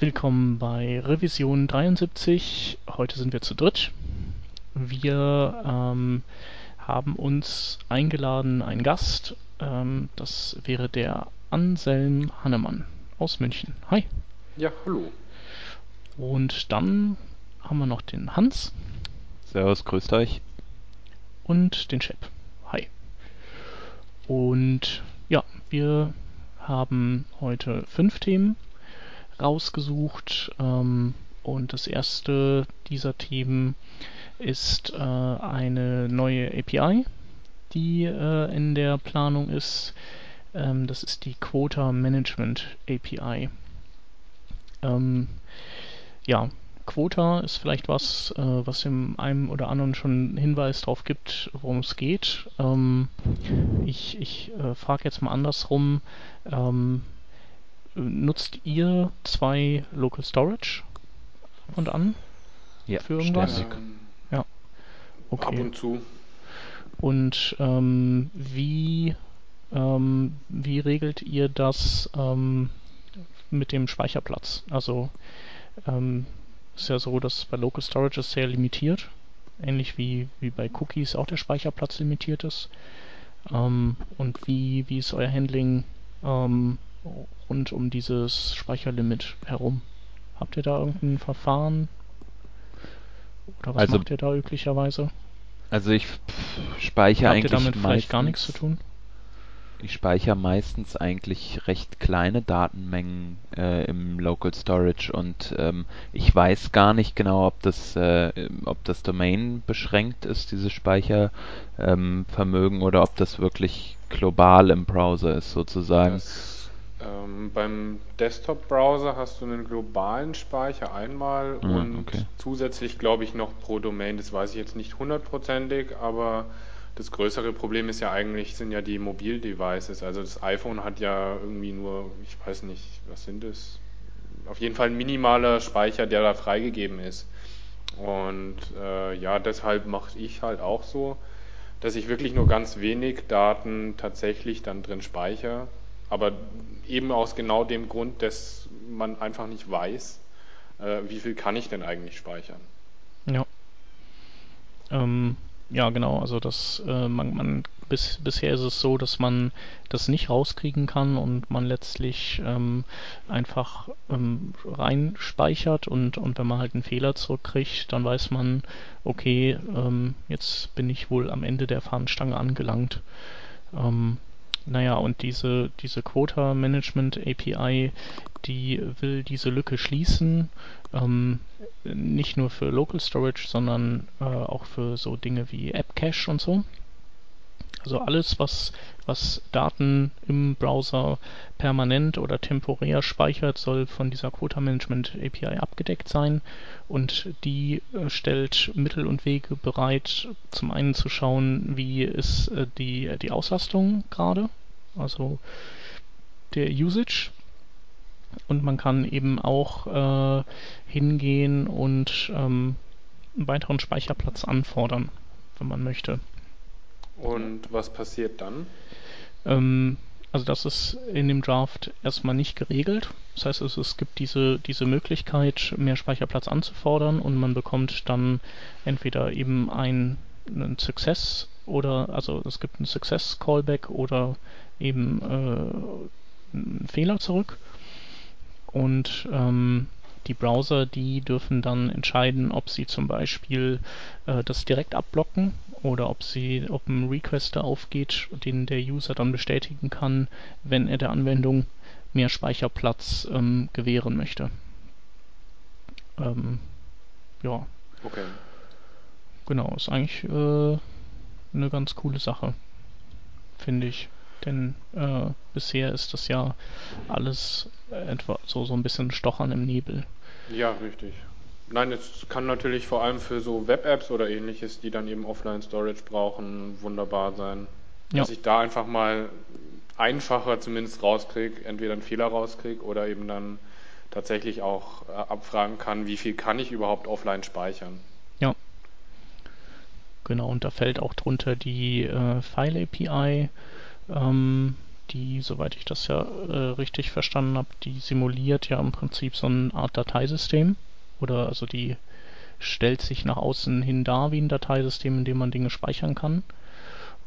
Willkommen bei Revision 73. Heute sind wir zu dritt. Wir ähm, haben uns eingeladen, einen Gast. Ähm, das wäre der Anselm Hannemann aus München. Hi. Ja, hallo. Und dann haben wir noch den Hans. Servus, grüßt euch. Und den Shep. Hi. Und ja, wir haben heute fünf Themen rausgesucht. Ähm, und das erste dieser Themen ist äh, eine neue API, die äh, in der Planung ist. Ähm, das ist die Quota Management API. Ähm, ja, Quota ist vielleicht was, äh, was dem einen oder anderen schon einen Hinweis darauf gibt, worum es geht. Ähm, ich ich äh, frage jetzt mal andersrum. Nutzt ihr zwei Local Storage und an? Ja, für irgendwas? ständig. Ja. Okay. Ab und zu. Und ähm, wie, ähm, wie regelt ihr das ähm, mit dem Speicherplatz? Also ähm, ist ja so, dass bei Local Storage ist sehr limitiert, ähnlich wie, wie bei Cookies auch der Speicherplatz limitiert ist. Ähm, und wie, wie ist euer Handling ähm, rund um dieses Speicherlimit herum? Habt ihr da irgendein Verfahren? Oder was Also- macht ihr da üblicherweise? Also ich pff, speichere Habt ihr eigentlich damit vielleicht gar nichts zu meistens- tun? Ich speichere meistens eigentlich recht kleine Datenmengen äh, im Local Storage und ähm, ich weiß gar nicht genau, ob das, äh, ob das Domain beschränkt ist, dieses Speichervermögen, ähm, Vermögen, oder ob das wirklich global im Browser ist sozusagen. Das, ähm, beim Desktop-Browser hast du einen globalen Speicher einmal Ah, und okay. zusätzlich glaube ich noch pro Domain. Das weiß ich jetzt nicht hundertprozentig, aber das größere Problem ist ja eigentlich, sind ja die Mobil-Devices. Also das iPhone hat ja irgendwie nur, ich weiß nicht, was sind das? Auf jeden Fall ein minimaler Speicher, der da freigegeben ist. Und äh, ja, deshalb mache ich halt auch so, dass ich wirklich nur ganz wenig Daten tatsächlich dann drin speichere. Aber eben aus genau dem Grund, dass man einfach nicht weiß, äh, wie viel kann ich denn eigentlich speichern. Ja. Ähm, ja, genau. Also das, äh, man, man bis, bisher ist es so, dass man das nicht rauskriegen kann und man letztlich ähm, einfach ähm, reinspeichert und, und wenn man halt einen Fehler zurückkriegt, dann weiß man, okay, ähm, jetzt bin ich wohl am Ende der Fahnenstange angelangt. Ähm, naja, und diese, diese Quota Management API, die will diese Lücke schließen. Ähm, nicht nur für Local Storage, sondern äh, auch für so Dinge wie App Cache und so. Also alles, was, was Daten im Browser permanent oder temporär speichert, soll von dieser Quota Management API abgedeckt sein. Und die äh, stellt Mittel und Wege bereit, zum einen zu schauen, wie ist äh, die, die Auslastung gerade, also der Usage. Und man kann eben auch äh, hingehen und ähm, einen weiteren Speicherplatz anfordern, wenn man möchte. Und was passiert dann? Ähm, also das ist in dem Draft erstmal nicht geregelt. Das heißt, es, es gibt diese, diese Möglichkeit, mehr Speicherplatz anzufordern und man bekommt dann entweder eben ein, einen Success oder also es gibt einen Success Callback oder eben äh, einen Fehler zurück. Und ähm, die Browser, die dürfen dann entscheiden, ob sie zum Beispiel äh, das direkt abblocken oder ob sie, ob ein Request da aufgeht, den der User dann bestätigen kann, wenn er der Anwendung mehr Speicherplatz ähm, gewähren möchte. Ähm, ja, Okay. genau, ist eigentlich äh, eine ganz coole Sache, finde ich. Denn äh, bisher ist das ja alles etwa so, so ein bisschen Stochern im Nebel. Ja, richtig. Nein, es kann natürlich vor allem für so Web-Apps oder ähnliches, die dann eben Offline-Storage brauchen, wunderbar sein. Ja. Dass ich da einfach mal einfacher zumindest rauskriege, entweder einen Fehler rauskriege oder eben dann tatsächlich auch äh, abfragen kann, wie viel kann ich überhaupt offline speichern. Genau, und da fällt auch drunter die äh, File API, ähm, die, soweit ich das ja äh, richtig verstanden habe, die simuliert ja im Prinzip so eine Art Dateisystem. Oder also die stellt sich nach außen hin dar wie ein Dateisystem, in dem man Dinge speichern kann.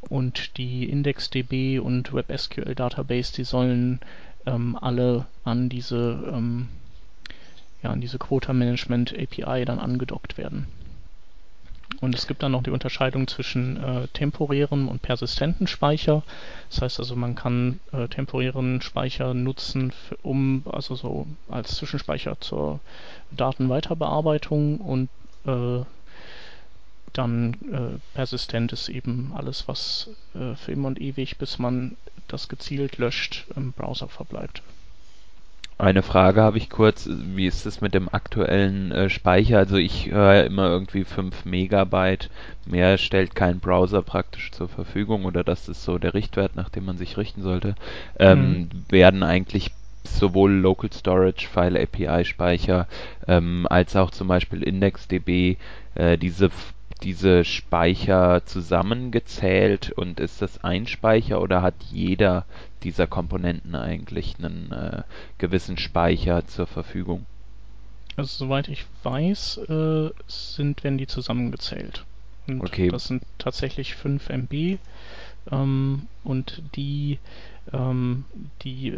Und die IndexDB und WebSQL Database, die sollen ähm, alle an diese, ähm, ja, an diese Quota Management API dann angedockt werden. Und es gibt dann noch die Unterscheidung zwischen äh, temporärem und persistenten Speicher. Das heißt also, man kann äh, temporären Speicher nutzen, um also so als Zwischenspeicher zur Datenweiterbearbeitung und äh, dann äh, persistent ist eben alles, was äh, für immer und ewig, bis man das gezielt löscht, im Browser verbleibt. Eine Frage habe ich kurz, wie ist es mit dem aktuellen äh, Speicher? Also ich höre immer irgendwie 5 Megabyte, mehr stellt kein Browser praktisch zur Verfügung oder das ist so der Richtwert, nach dem man sich richten sollte. Ähm, mhm. Werden eigentlich sowohl Local Storage, File API Speicher ähm, als auch zum Beispiel IndexDB äh, diese diese Speicher zusammengezählt und ist das ein Speicher oder hat jeder dieser Komponenten eigentlich einen äh, gewissen Speicher zur Verfügung? Also soweit ich weiß, äh, sind, werden die zusammengezählt. Und okay. das sind tatsächlich 5 MB ähm, und die, ähm, die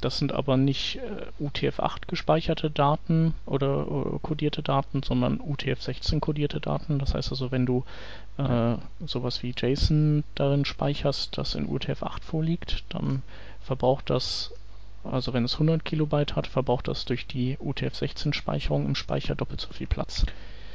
das sind aber nicht äh, UTF-8 gespeicherte Daten oder äh, kodierte Daten, sondern UTF-16 kodierte Daten. Das heißt also, wenn du äh, sowas wie JSON darin speicherst, das in UTF-8 vorliegt, dann verbraucht das, also wenn es 100 Kilobyte hat, verbraucht das durch die UTF-16-Speicherung im Speicher doppelt so viel Platz.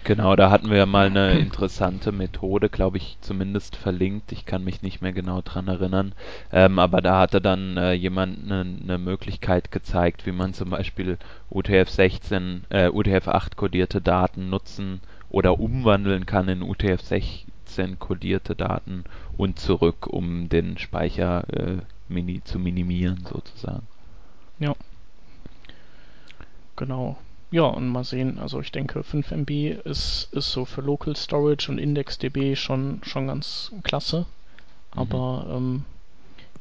Genau, da hatten wir ja mal eine interessante Methode, glaube ich, zumindest verlinkt. Ich kann mich nicht mehr genau dran erinnern. Ähm, aber da hatte dann äh, jemand eine ne Möglichkeit gezeigt, wie man zum Beispiel UTF-16, äh, UTF-8 kodierte Daten nutzen oder umwandeln kann in UTF-16 kodierte Daten und zurück, um den Speicher äh, mini zu minimieren sozusagen. Ja. Genau. Ja, und mal sehen, also ich denke 5 MB ist, ist so für Local Storage und IndexDB schon, schon ganz klasse. Mhm. Aber ähm,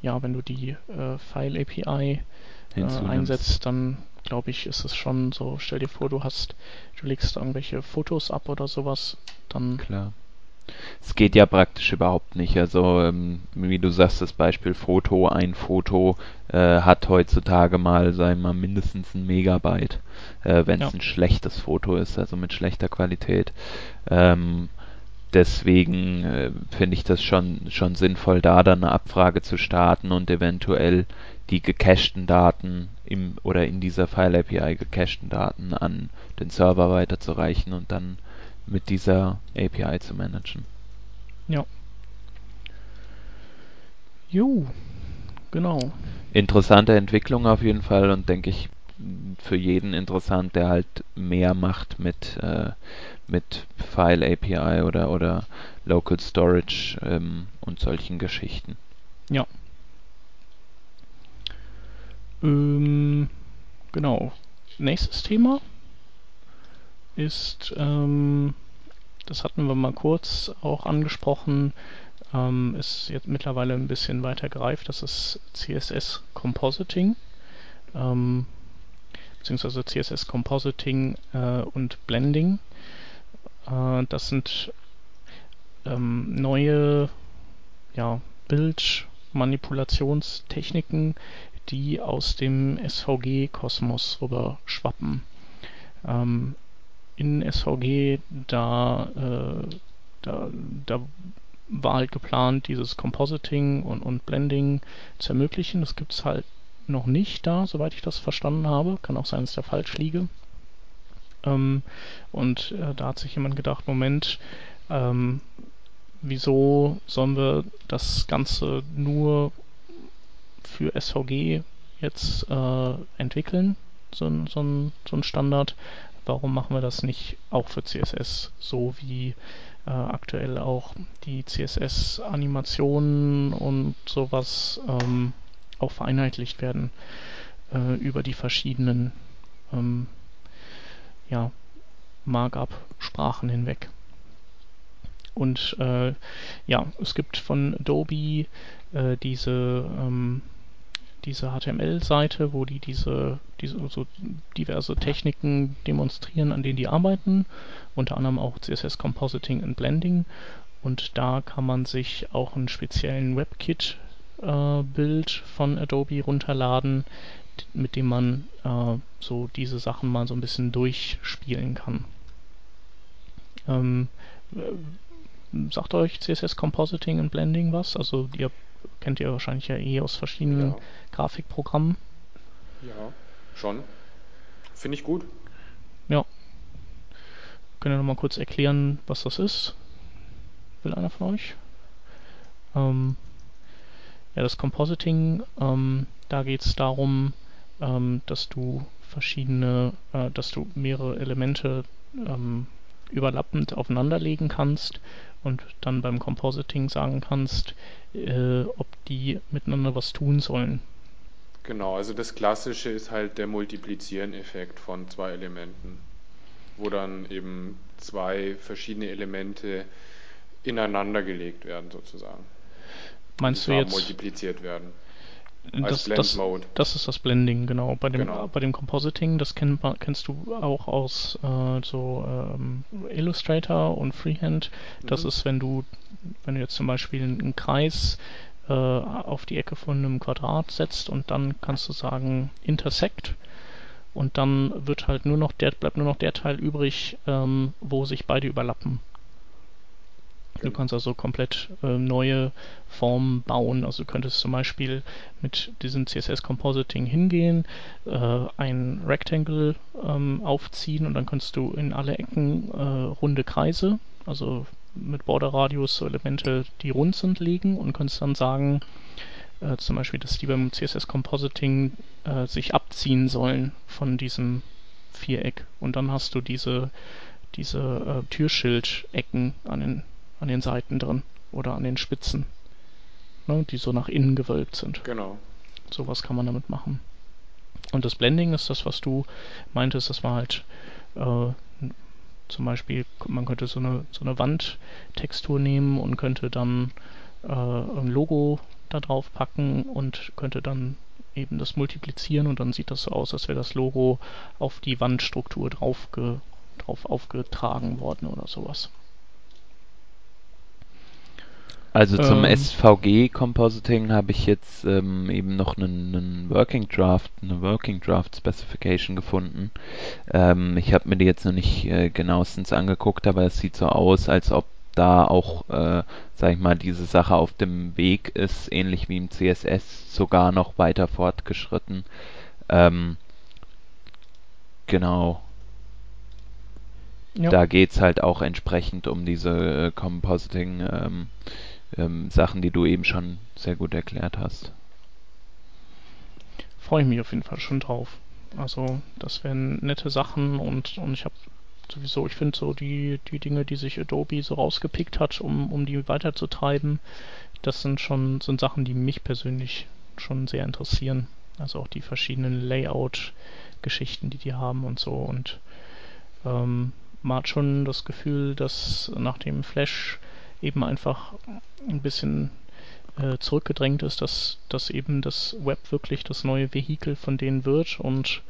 ja, wenn du die äh, File API äh, einsetzt, dann glaube ich, ist es schon so, stell dir vor, du hast, du legst irgendwelche Fotos ab oder sowas, dann Klar. Es geht ja praktisch überhaupt nicht. Also, ähm, wie du sagst, das Beispiel Foto, ein Foto äh, hat heutzutage mal, wir mal, mindestens ein Megabyte, äh, wenn es ja. ein schlechtes Foto ist, also mit schlechter Qualität. Ähm, deswegen äh, finde ich das schon, schon sinnvoll, da dann eine Abfrage zu starten und eventuell die gecachten Daten im oder in dieser File API gecachten Daten an den Server weiterzureichen und dann mit dieser API zu managen. Ja. Jo, genau. Interessante Entwicklung auf jeden Fall und denke ich für jeden interessant, der halt mehr macht mit, äh, mit File API oder, oder Local Storage ähm, und solchen Geschichten. Ja. Ähm, genau. Nächstes Thema ist, ähm, das hatten wir mal kurz auch angesprochen, ähm, ist jetzt mittlerweile ein bisschen weiter gereift, das ist CSS Compositing, ähm, beziehungsweise CSS Compositing äh, und Blending. Äh, das sind ähm, neue ja, Bildmanipulationstechniken, die aus dem SVG-Kosmos rüber schwappen. Ähm, in SVG, da, äh, da, da war halt geplant, dieses Compositing und, und Blending zu ermöglichen. Das gibt es halt noch nicht da, soweit ich das verstanden habe. Kann auch sein, dass der falsch liege. Ähm, und äh, da hat sich jemand gedacht, Moment, ähm, wieso sollen wir das Ganze nur für SVG jetzt äh, entwickeln, so, so, so ein Standard, warum machen wir das nicht auch für CSS, so wie äh, aktuell auch die CSS-Animationen und sowas ähm, auch vereinheitlicht werden äh, über die verschiedenen ähm, ja, Markup-Sprachen hinweg. und äh, ja, es gibt von Adobe äh, diese ähm, diese HTML-Seite, wo die diese, diese so diverse Techniken demonstrieren, an denen die arbeiten, unter anderem auch CSS Compositing und Blending. Und da kann man sich auch einen speziellen WebKit-Bild äh, von Adobe runterladen, mit dem man äh, so diese Sachen mal so ein bisschen durchspielen kann. Ähm, sagt euch CSS Compositing und Blending was? Also ihr kennt ihr wahrscheinlich ja eh aus verschiedenen ja. Grafikprogrammen. Ja, schon. Finde ich gut. Ja. Können wir noch mal kurz erklären, was das ist? Will einer von euch? Ähm, ja, das Compositing, ähm, da geht es darum, ähm, dass du verschiedene, äh, dass du mehrere Elemente ähm, überlappend aufeinanderlegen kannst und dann beim Compositing sagen kannst, äh, ob die miteinander was tun sollen. Genau, also das Klassische ist halt der Multiplizieren-Effekt von zwei Elementen, wo dann eben zwei verschiedene Elemente ineinander gelegt werden sozusagen. Meinst du jetzt multipliziert werden? Das, das, das, ist das Blending, genau. Bei dem, genau. Bei dem Compositing, das kenn, kennst du auch aus äh, so ähm, Illustrator und Freehand. Das mhm. ist, wenn du, wenn du jetzt zum Beispiel einen Kreis äh, auf die Ecke von einem Quadrat setzt und dann kannst du sagen intersect und dann wird halt nur noch der, bleibt nur noch der Teil übrig, ähm, wo sich beide überlappen. Du kannst also komplett äh, neue Formen bauen. Also du könntest zum Beispiel mit diesem CSS Compositing hingehen, äh, ein Rectangle ähm, aufziehen und dann kannst du in alle Ecken äh, runde Kreise, also mit Borderradius so Elemente, die rund sind, legen und kannst dann sagen, äh, zum Beispiel, dass die beim CSS Compositing äh, sich abziehen sollen von diesem Viereck. Und dann hast du diese, diese äh, Türschildecken an den an den Seiten drin oder an den Spitzen, ne, die so nach innen gewölbt sind. Genau. Sowas kann man damit machen. Und das Blending ist das, was du meintest, das war halt äh, zum Beispiel, man könnte so eine, so eine Wandtextur nehmen und könnte dann äh, ein Logo da drauf packen und könnte dann eben das multiplizieren und dann sieht das so aus, als wäre das Logo auf die Wandstruktur drauf, ge, drauf aufgetragen worden oder sowas. Also zum ähm, SVG Compositing habe ich jetzt ähm, eben noch einen, einen, Working Draft, eine Working Draft Specification gefunden. Ähm, ich habe mir die jetzt noch nicht äh, genauestens angeguckt, aber es sieht so aus, als ob da auch, äh, sag ich mal, diese Sache auf dem Weg ist, ähnlich wie im CSS, sogar noch weiter fortgeschritten. Ähm, genau. Ja. Da geht's halt auch entsprechend um diese äh, Compositing ähm, ähm, Sachen, die du eben schon sehr gut erklärt hast. Freue ich mich auf jeden Fall schon drauf. Also, das wären nette Sachen und, und ich habe sowieso, ich finde so die, die Dinge, die sich Adobe so rausgepickt hat, um, um die weiterzutreiben, das sind schon sind Sachen, die mich persönlich schon sehr interessieren. Also auch die verschiedenen Layout-Geschichten, die die haben und so. Und ähm, man hat schon das Gefühl, dass nach dem Flash eben einfach ein bisschen äh, zurückgedrängt ist, dass, dass eben das Web wirklich das neue Vehikel von denen wird und,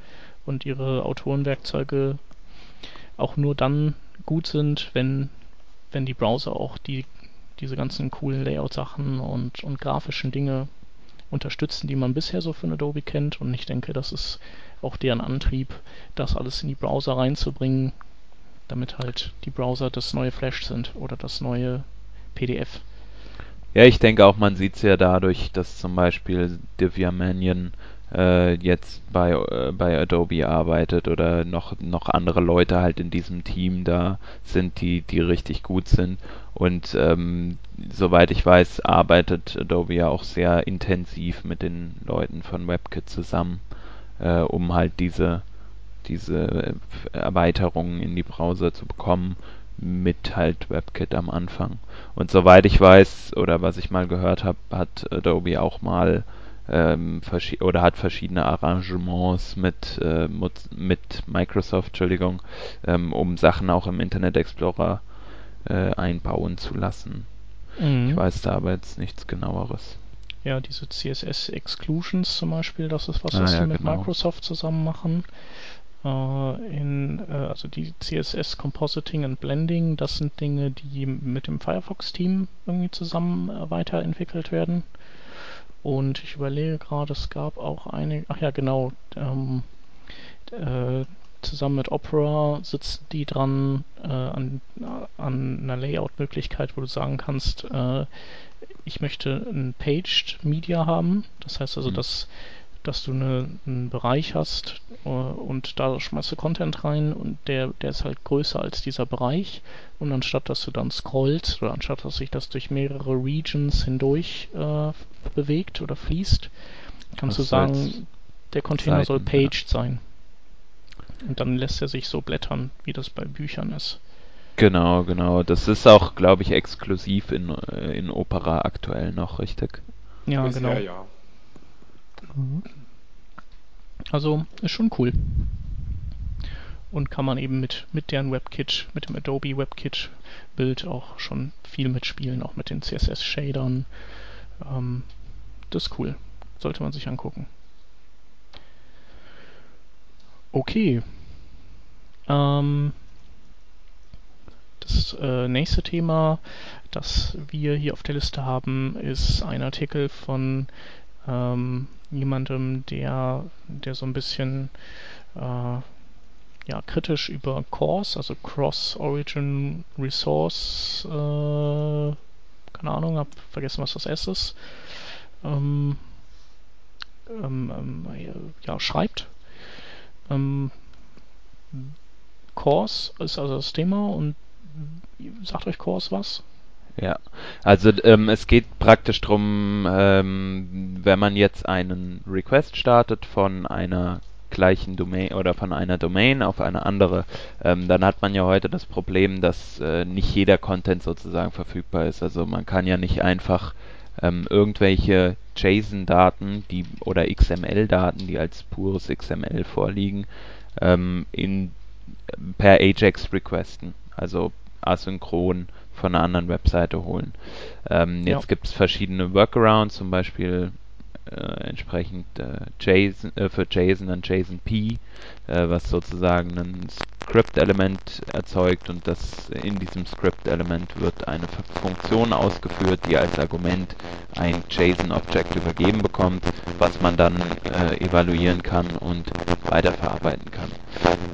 und ihre Autorenwerkzeuge auch nur dann gut sind, wenn, wenn die Browser auch die, diese ganzen coolen Layout-Sachen und, und grafischen Dinge unterstützen, die man bisher so von Adobe kennt. Und ich denke, das ist auch deren Antrieb, das alles in die Browser reinzubringen, damit halt die Browser das neue Flash sind oder das neue PDF. Ja, ich denke auch, man sieht es ja dadurch, dass zum Beispiel Divya Mannion äh, jetzt bei, äh, bei Adobe arbeitet oder noch, noch andere Leute halt in diesem Team da sind, die, die richtig gut sind. Und ähm, soweit ich weiß, arbeitet Adobe ja auch sehr intensiv mit den Leuten von WebKit zusammen, äh, um halt diese, diese Erweiterungen in die Browser zu bekommen mit halt WebKit am Anfang. Und soweit ich weiß oder was ich mal gehört habe, hat Adobe auch mal ähm, oder hat verschiedene Arrangements mit, äh, mit Microsoft, Entschuldigung, ähm, um Sachen auch im Internet Explorer äh, einbauen zu lassen. Mhm. Ich weiß da aber jetzt nichts genaueres. Ja, diese CSS Exclusions zum Beispiel, das ist was, Ah, was ja, sie mit genau. Microsoft zusammen machen. Äh, in, äh, also die CSS Compositing und Blending, das sind Dinge, die mit dem Firefox-Team irgendwie zusammen äh, weiterentwickelt werden. Und ich überlege gerade, es gab auch eine, ach ja, genau, ähm, äh, zusammen mit Opera sitzen die dran äh, an, an einer Layout-Möglichkeit, wo du sagen kannst, äh, ich möchte ein Paged Media haben. Das heißt also, Mhm. dass, dass du eine, einen Bereich hast äh, und da schmeißt du Content rein und der, der ist halt größer als dieser Bereich. Und anstatt dass du dann scrollst oder anstatt dass sich das durch mehrere Regions hindurch äh, bewegt oder fließt, kannst Das du soll sagen, der Container soll Seiten, ja. paged sein. Und dann lässt er sich so blättern, wie das bei Büchern ist. Genau, genau. Das ist auch, glaube ich, exklusiv in, äh, in Opera aktuell noch, richtig? Ja, Bisher genau. ja. Also ist schon cool. Und kann man eben mit, mit deren WebKit, mit dem Adobe WebKit Bild auch schon viel mitspielen, auch mit den CSS-Shadern. Ähm, das ist cool. Sollte man sich angucken. Okay. Ähm, das äh, nächste Thema, das wir hier auf der Liste haben, ist ein Artikel von ähm, jemandem, der, der so ein bisschen äh, ja, kritisch über CORS, also Cross-Origin Resource, äh, keine Ahnung, hab vergessen, was das S ist, ähm, ähm, ähm, ja, schreibt. Ähm, CORS ist also das Thema und sagt euch CORS was? Ja, also ähm, es geht praktisch drum, ähm, wenn man jetzt einen Request startet von einer gleichen Domain oder von einer Domain auf eine andere, ähm, dann hat man ja heute das Problem, dass äh, nicht jeder Content sozusagen verfügbar ist. Also man kann ja nicht einfach ähm, irgendwelche JSON-Daten, die oder XML-Daten, die als pures XML vorliegen, ähm, in per Ajax requesten, also asynchron von einer anderen Webseite holen. Ähm, jetzt Ja. gibt es verschiedene Workarounds, zum Beispiel äh, entsprechend äh, JSON, äh, für JSON dann JSON-P, äh, was sozusagen ein Script-Element erzeugt und das in diesem Script-Element wird eine Funktion ausgeführt, die als Argument ein JSON-Object übergeben bekommt, was man dann äh, evaluieren kann und weiterverarbeiten kann.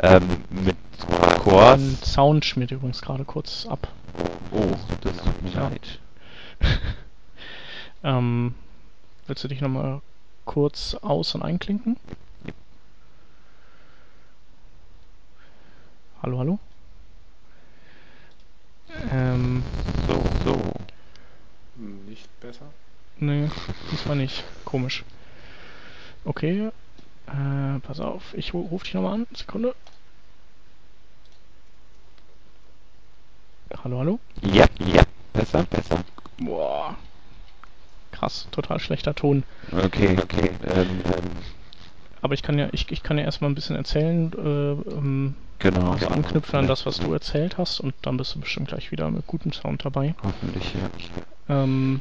Ähm, mit Cores. Sound schmiert übrigens gerade kurz ab. Oh, das tut mir Ja. leid. Ähm, willst du dich nochmal kurz aus- und einklinken? Ja. Hallo, hallo? Ähm, So, so. Nicht besser? nee, diesmal nicht. Komisch. Okay, äh, pass auf, ich ru- ruf dich nochmal an. Sekunde. Hallo, hallo? Ja, ja. Besser, besser. Boah. Krass, total schlechter Ton. Okay, okay. Ähm, ähm, Aber ich kann ja, ich, ich kann ja erstmal ein bisschen erzählen, äh, ähm, genau. also anknüpfen an das, was du erzählt hast und dann bist du bestimmt gleich wieder mit gutem Sound dabei. Hoffentlich, ja. Ähm,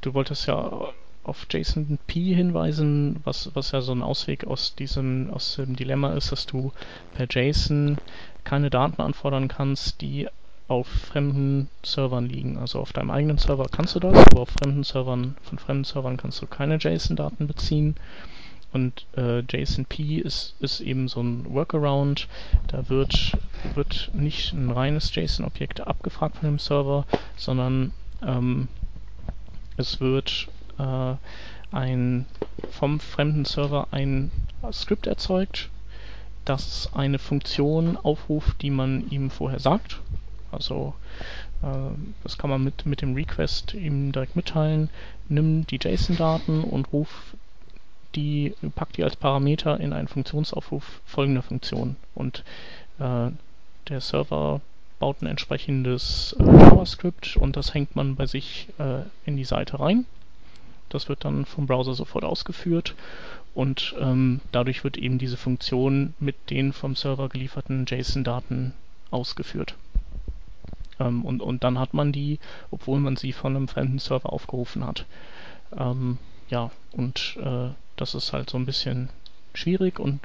du wolltest ja auf JSON P hinweisen, was, was ja so ein Ausweg aus diesem, aus dem Dilemma ist, dass du per JSON keine Daten anfordern kannst, die auf fremden Servern liegen. Also auf deinem eigenen Server kannst du das, aber auf fremden Servern, von fremden Servern kannst du keine JSON-Daten beziehen. Und äh, JSON-P ist, ist eben so ein Workaround. Da wird, wird nicht ein reines JSON-Objekt abgefragt von dem Server, sondern ähm, es wird äh, ein vom fremden Server ein Skript erzeugt, das eine Funktion aufruft, die man ihm vorher sagt. Also äh, das kann man mit, mit dem Request ihm direkt mitteilen. Nimm die JSON-Daten und ruf die, pack die als Parameter in einen Funktionsaufruf folgender Funktion. Und äh, der Server baut ein entsprechendes äh, JavaScript und das hängt man bei sich äh, in die Seite rein. Das wird dann vom Browser sofort ausgeführt und ähm, dadurch wird eben diese Funktion mit den vom Server gelieferten JSON-Daten ausgeführt. Ähm, und, und dann hat man die, obwohl man sie von einem fremden Server aufgerufen hat. Ähm, ja, und äh, das ist halt so ein bisschen schwierig und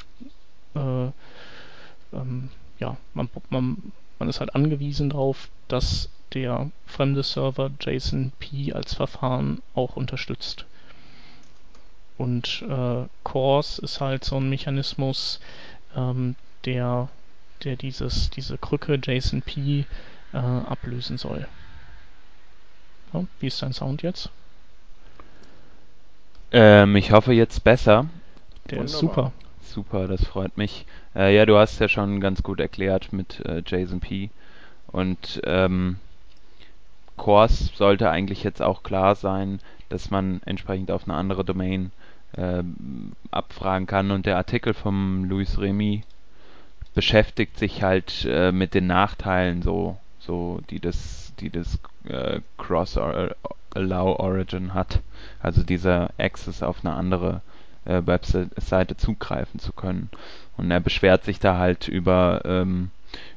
äh, ähm, ja, man, man, man ist halt angewiesen darauf, dass der fremde Server JSON-P als Verfahren auch unterstützt. Und äh, CORS ist halt so ein Mechanismus, ähm, der, der dieses, diese Krücke JSON-P äh, ablösen soll. Ja, wie ist dein Sound jetzt? Ähm, ich hoffe jetzt besser. Der Wunderbar. ist super. Super, das freut mich. Äh, ja, du hast ja schon ganz gut erklärt mit äh, JSON-P. Und ähm, Cores sollte eigentlich jetzt auch klar sein, dass man entsprechend auf eine andere Domain ähm, abfragen kann. Und der Artikel vom Luis Remy beschäftigt sich halt äh, mit den Nachteilen, so, so die das, die das äh, Cross -or Allow Origin hat. Also dieser Access auf eine andere äh, Webseite zugreifen zu können. Und er beschwert sich da halt über, ähm,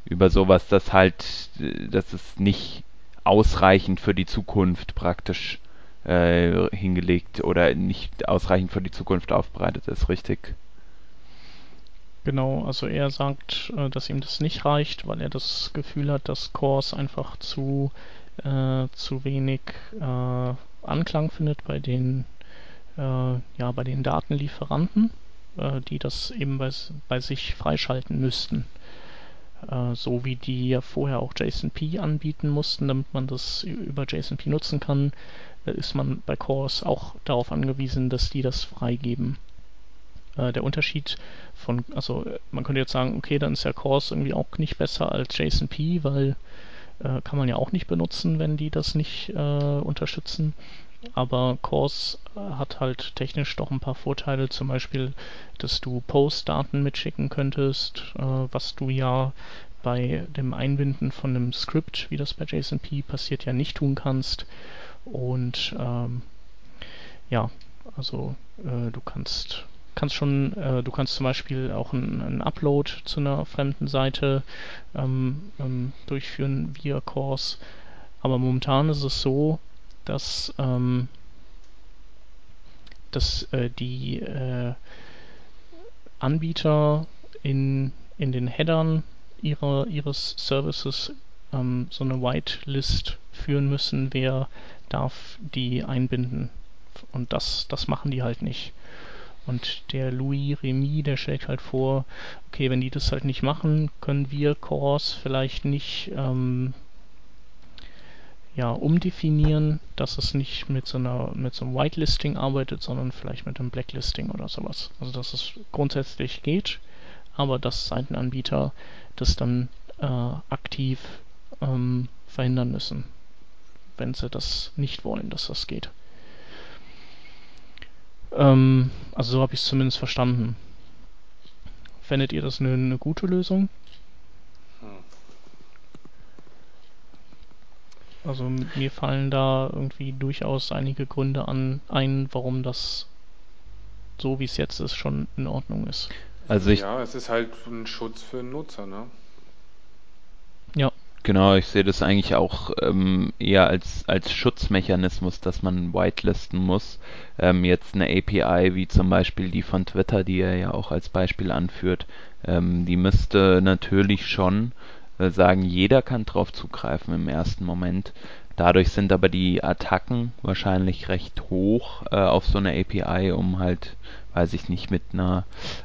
über sowas, dass halt, dass es nicht ausreichend für die Zukunft praktisch äh, hingelegt oder nicht ausreichend für die Zukunft aufbereitet ist, richtig? Genau, also er sagt, äh, dass ihm das nicht reicht, weil er das Gefühl hat, dass Cores einfach zu, äh, zu wenig äh, Anklang findet bei den, äh, ja, bei den Datenlieferanten, äh, die das eben bei, bei sich freischalten müssten. Äh, so wie die ja vorher auch JSON-P anbieten mussten, damit man das über JSON-P nutzen kann, ist man bei Cores auch darauf angewiesen, dass die das freigeben. Äh, der Unterschied von, also man könnte jetzt sagen, okay, dann ist ja Cores irgendwie auch nicht besser als JSON-P, weil äh, kann man ja auch nicht benutzen, wenn die das nicht äh, unterstützen. Aber Cores äh, hat halt technisch doch ein paar Vorteile, zum Beispiel, dass du Post-Daten mitschicken könntest, äh, was du ja bei dem Einbinden von einem Script, wie das bei JSON-P passiert, ja nicht tun kannst. Und ähm, ja, also äh, du kannst kannst schon, äh, du kannst zum Beispiel auch einen Upload zu einer fremden Seite ähm, ähm, durchführen via Cores. Aber momentan ist es so, dass, ähm, dass äh, die äh, Anbieter in, in den Headern ihrer, ihres Services ähm, so eine Whitelist führen müssen, wer darf die einbinden. Und das, das machen die halt nicht. Und der Louis Remy, der schlägt halt vor, okay, wenn die das halt nicht machen, können wir Cores vielleicht nicht ähm, ja, umdefinieren, dass es nicht mit so einer mit so einem Whitelisting arbeitet, sondern vielleicht mit einem Blacklisting oder sowas. Also dass es grundsätzlich geht, aber dass Seitenanbieter das dann äh, aktiv ähm, verhindern müssen, wenn sie das nicht wollen, dass das geht. Ähm, also so habe ich es zumindest verstanden. Fändet ihr das eine, eine gute Lösung? Also mir fallen da irgendwie durchaus einige Gründe an ein, warum das so wie es jetzt ist schon in Ordnung ist. Also ich, ja, es ist halt ein Schutz für den Nutzer, ne? Genau, ich sehe das eigentlich auch ähm, eher als, als Schutzmechanismus, dass man whitelisten muss. Ähm, jetzt eine API wie zum Beispiel die von Twitter, die er ja auch als Beispiel anführt, ähm, die müsste natürlich schon äh, sagen, jeder kann drauf zugreifen im ersten Moment. Dadurch sind aber die Attacken wahrscheinlich recht hoch äh, auf so eine API, um halt, weiß ich nicht, mit einer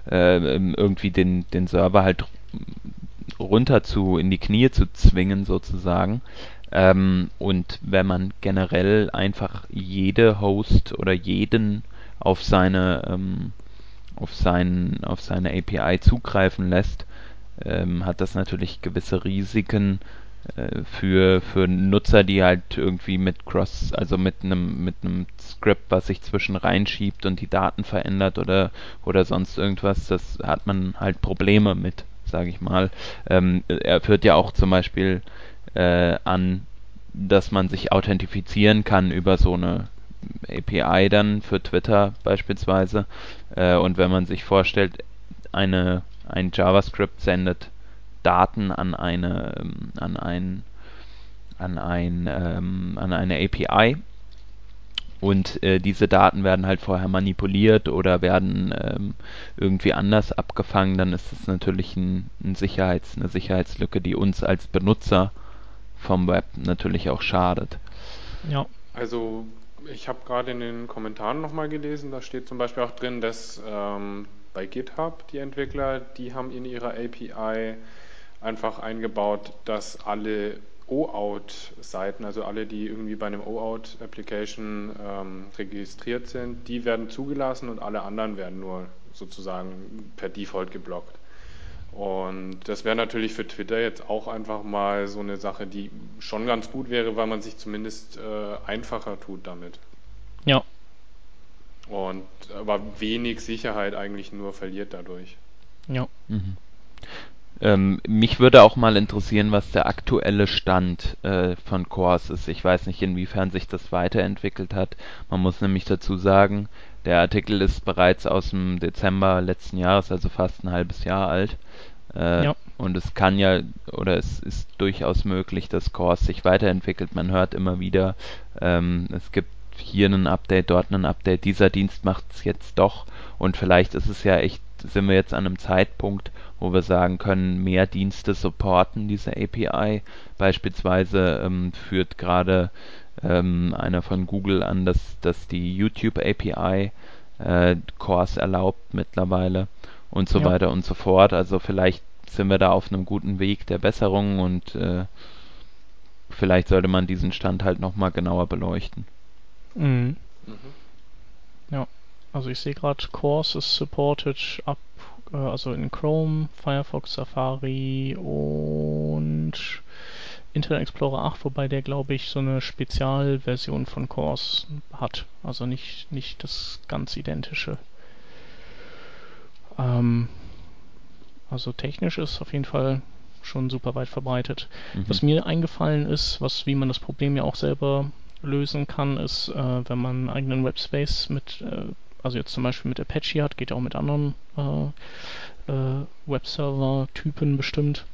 äh, irgendwie den, den Server halt runter zu, in die Knie zu zwingen sozusagen. Ähm, und wenn man generell einfach jede Host oder jeden auf seine ähm, auf seinen auf seine API zugreifen lässt, ähm, hat das natürlich gewisse Risiken äh, für für Nutzer, die halt irgendwie mit Cross, also mit einem mit einem Script, was sich zwischen reinschiebt und die Daten verändert oder oder sonst irgendwas, das hat man halt Probleme mit sage ich mal. Ähm, er führt ja auch zum Beispiel äh, an, dass man sich authentifizieren kann über so eine API dann für Twitter beispielsweise. Äh, und wenn man sich vorstellt, eine, ein JavaScript sendet Daten an eine, an ein an, ein, ähm, an eine API und äh, diese Daten werden halt vorher manipuliert oder werden ähm, irgendwie anders abgefangen, dann ist es natürlich ein, ein Sicherheits-, eine Sicherheitslücke, die uns als Benutzer vom Web natürlich auch schadet. Ja. Also ich habe gerade in den Kommentaren nochmal gelesen, da steht zum Beispiel auch drin, dass ähm, bei GitHub die Entwickler, die haben in ihrer API einfach eingebaut, dass alle OAuth-Seiten, also alle, die irgendwie bei einem OAuth-Application ähm, registriert sind, die werden zugelassen und alle anderen werden nur sozusagen per Default geblockt. Und das wäre natürlich für Twitter jetzt auch einfach mal so eine Sache, die schon ganz gut wäre, weil man sich zumindest äh, einfacher tut damit. Ja. Und aber wenig Sicherheit eigentlich nur verliert dadurch. Ja. Mhm. Ähm, mich würde auch mal interessieren, was der aktuelle Stand äh, von Cores ist. Ich weiß nicht, inwiefern sich das weiterentwickelt hat. Man muss nämlich dazu sagen, der Artikel ist bereits aus dem Dezember letzten Jahres, also fast ein halbes Jahr alt. Äh, ja. Und es kann ja, oder es ist durchaus möglich, dass Cores sich weiterentwickelt. Man hört immer wieder, ähm, es gibt hier ein Update, dort ein Update, dieser Dienst macht es jetzt doch. Und vielleicht ist es ja echt, sind wir jetzt an einem Zeitpunkt, wo wir sagen können, mehr Dienste supporten diese API. Beispielsweise ähm, führt gerade ähm, einer von Google an, dass, dass die YouTube API äh, Cores erlaubt mittlerweile und so ja. weiter und so fort. Also vielleicht sind wir da auf einem guten Weg der Besserung und äh, vielleicht sollte man diesen Stand halt nochmal genauer beleuchten. Mhm. Mhm. Ja, also ich sehe gerade, Cores ist supported ab äh, also in Chrome, Firefox, Safari und Internet Explorer 8, wobei der, glaube ich, so eine Spezialversion von Cores hat. Also nicht, nicht das ganz identische. Ähm, also technisch ist auf jeden Fall schon super weit verbreitet. Mhm. Was mir eingefallen ist, was wie man das Problem ja auch selber lösen kann, ist, äh, wenn man einen eigenen Webspace mit äh, also jetzt zum Beispiel mit Apache hat, geht ja auch mit anderen äh, äh, Webserver-Typen bestimmt.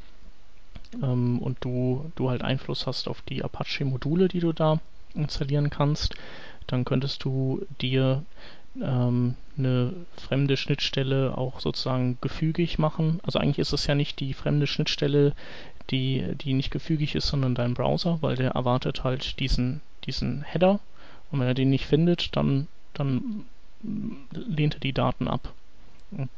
Ähm, und du, du halt Einfluss hast auf die Apache-Module, die du da installieren kannst, dann könntest du dir ähm, eine fremde Schnittstelle auch sozusagen gefügig machen. Also eigentlich ist es ja nicht die fremde Schnittstelle, die, die nicht gefügig ist, sondern dein Browser, weil der erwartet halt diesen, diesen Header. Und wenn er den nicht findet, dann, dann lehnte die Daten ab. Und,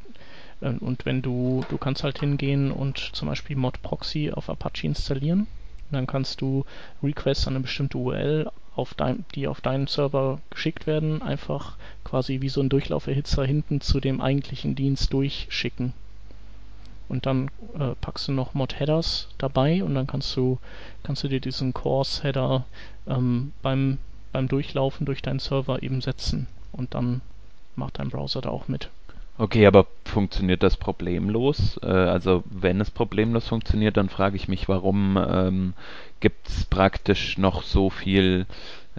äh, und wenn du, du kannst halt hingehen und zum Beispiel Mod Proxy auf Apache installieren, dann kannst du Requests an eine bestimmte URL, auf dein, die auf deinen Server geschickt werden, einfach quasi wie so ein Durchlauferhitzer hinten zu dem eigentlichen Dienst durchschicken. Und dann äh, packst du noch Mod-Headers dabei und dann kannst du, kannst du dir diesen Course-Header ähm, beim, beim Durchlaufen durch deinen Server eben setzen. Und dann macht dein Browser da auch mit. Okay, aber funktioniert das problemlos? Äh, also wenn es problemlos funktioniert, dann frage ich mich, warum ähm, gibt es praktisch noch so viel,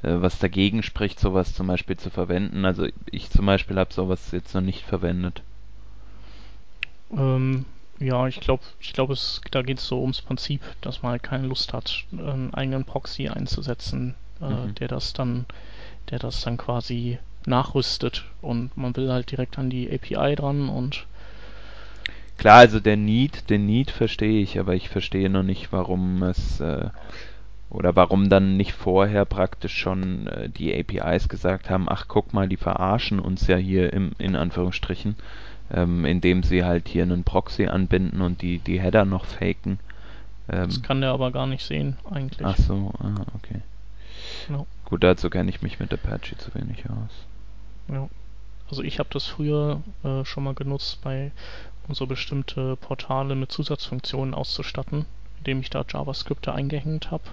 äh, was dagegen spricht, sowas zum Beispiel zu verwenden? Also ich zum Beispiel habe sowas jetzt noch nicht verwendet. Ähm, ja, ich glaube, ich glaube, da geht es so ums Prinzip, dass man halt keine Lust hat, einen eigenen Proxy einzusetzen, äh, mhm. der das dann, der das dann quasi nachrüstet und man will halt direkt an die API dran und Klar, also der Need, den Need verstehe ich, aber ich verstehe noch nicht, warum es äh, oder warum dann nicht vorher praktisch schon äh, die APIs gesagt haben, ach guck mal, die verarschen uns ja hier im, in Anführungsstrichen, ähm, indem sie halt hier einen Proxy anbinden und die, die Header noch faken. Ähm, das kann der aber gar nicht sehen, eigentlich. Ach so, ah, okay. No. Gut, dazu kenne ich mich mit Apache zu wenig aus. Ja. Also ich habe das früher äh, schon mal genutzt, bei um so bestimmte Portale mit Zusatzfunktionen auszustatten, indem ich da JavaScript eingehängt habe.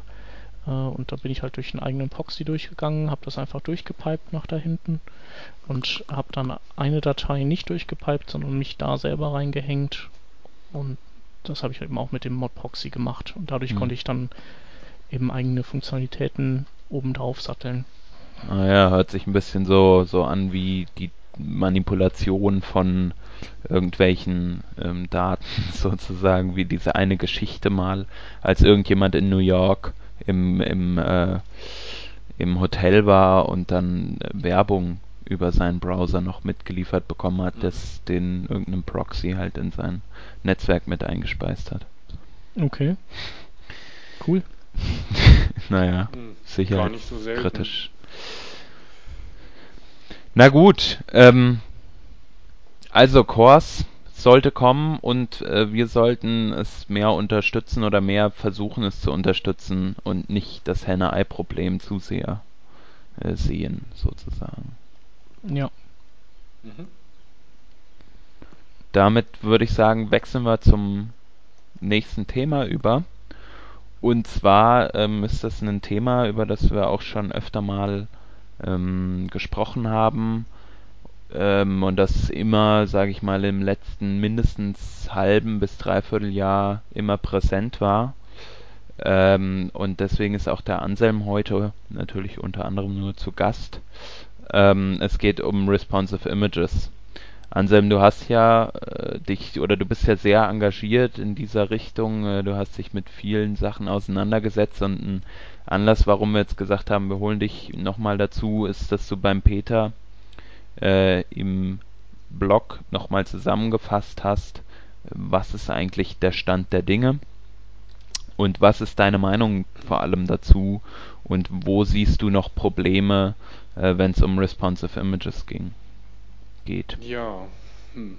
Äh, und da bin ich halt durch einen eigenen Proxy durchgegangen, habe das einfach durchgepiped nach da hinten und habe dann eine Datei nicht durchgepiped, sondern mich da selber reingehängt. Und das habe ich eben auch mit dem Mod-Proxy gemacht. Und dadurch mhm. konnte ich dann eben eigene Funktionalitäten obendrauf satteln. Naja, hört sich ein bisschen so, so an wie die Manipulation von irgendwelchen ähm, Daten sozusagen, wie diese eine Geschichte mal, als irgendjemand in New York im, im, äh, im Hotel war und dann Werbung über seinen Browser noch mitgeliefert bekommen hat, mhm. das den irgendeinem Proxy halt in sein Netzwerk mit eingespeist hat. Okay. Cool. naja, hm, sicher so kritisch. Na gut, ähm, also Kors sollte kommen und äh, wir sollten es mehr unterstützen oder mehr versuchen es zu unterstützen und nicht das Henne-Ei-Problem zu sehr äh, sehen, sozusagen. Ja. Mhm. Damit würde ich sagen, wechseln wir zum nächsten Thema über. Und zwar ähm, ist das ein Thema, über das wir auch schon öfter mal ähm, gesprochen haben ähm, und das immer, sage ich mal, im letzten mindestens halben bis dreiviertel Jahr immer präsent war. Ähm, und deswegen ist auch der Anselm heute natürlich unter anderem nur zu Gast. Ähm, es geht um responsive Images. Anselm, du hast ja äh, dich oder du bist ja sehr engagiert in dieser Richtung. Äh, du hast dich mit vielen Sachen auseinandergesetzt und ein Anlass, warum wir jetzt gesagt haben, wir holen dich nochmal dazu, ist, dass du beim Peter äh, im Blog nochmal zusammengefasst hast, was ist eigentlich der Stand der Dinge und was ist deine Meinung vor allem dazu und wo siehst du noch Probleme, äh, wenn es um responsive Images ging, geht? Ja, hm.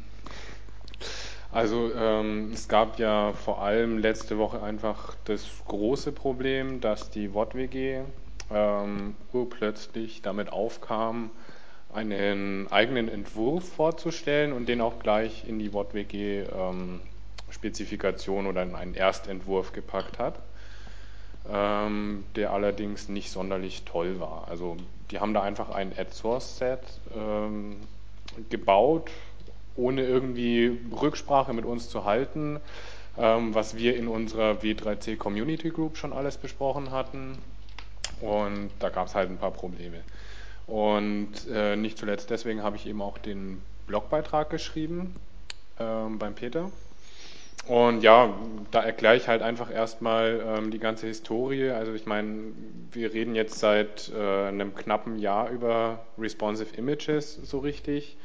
Also ähm, es gab ja vor allem letzte Woche einfach das große Problem, dass die WOTWG ähm, urplötzlich damit aufkam, einen eigenen Entwurf vorzustellen und den auch gleich in die WOTWG ähm, Spezifikation oder in einen Erstentwurf gepackt hat, ähm, der allerdings nicht sonderlich toll war. Also die haben da einfach ein Ad-Source-Set ähm, gebaut, ohne irgendwie Rücksprache mit uns zu halten, ähm, was wir in unserer W3C Community Group schon alles besprochen hatten. Und da gab es halt ein paar Probleme. Und äh, nicht zuletzt deswegen habe ich eben auch den Blogbeitrag geschrieben ähm, beim Peter. Und ja, da erkläre ich halt einfach erstmal ähm, die ganze Historie. Also ich meine, wir reden jetzt seit äh, einem knappen Jahr über responsive Images so richtig.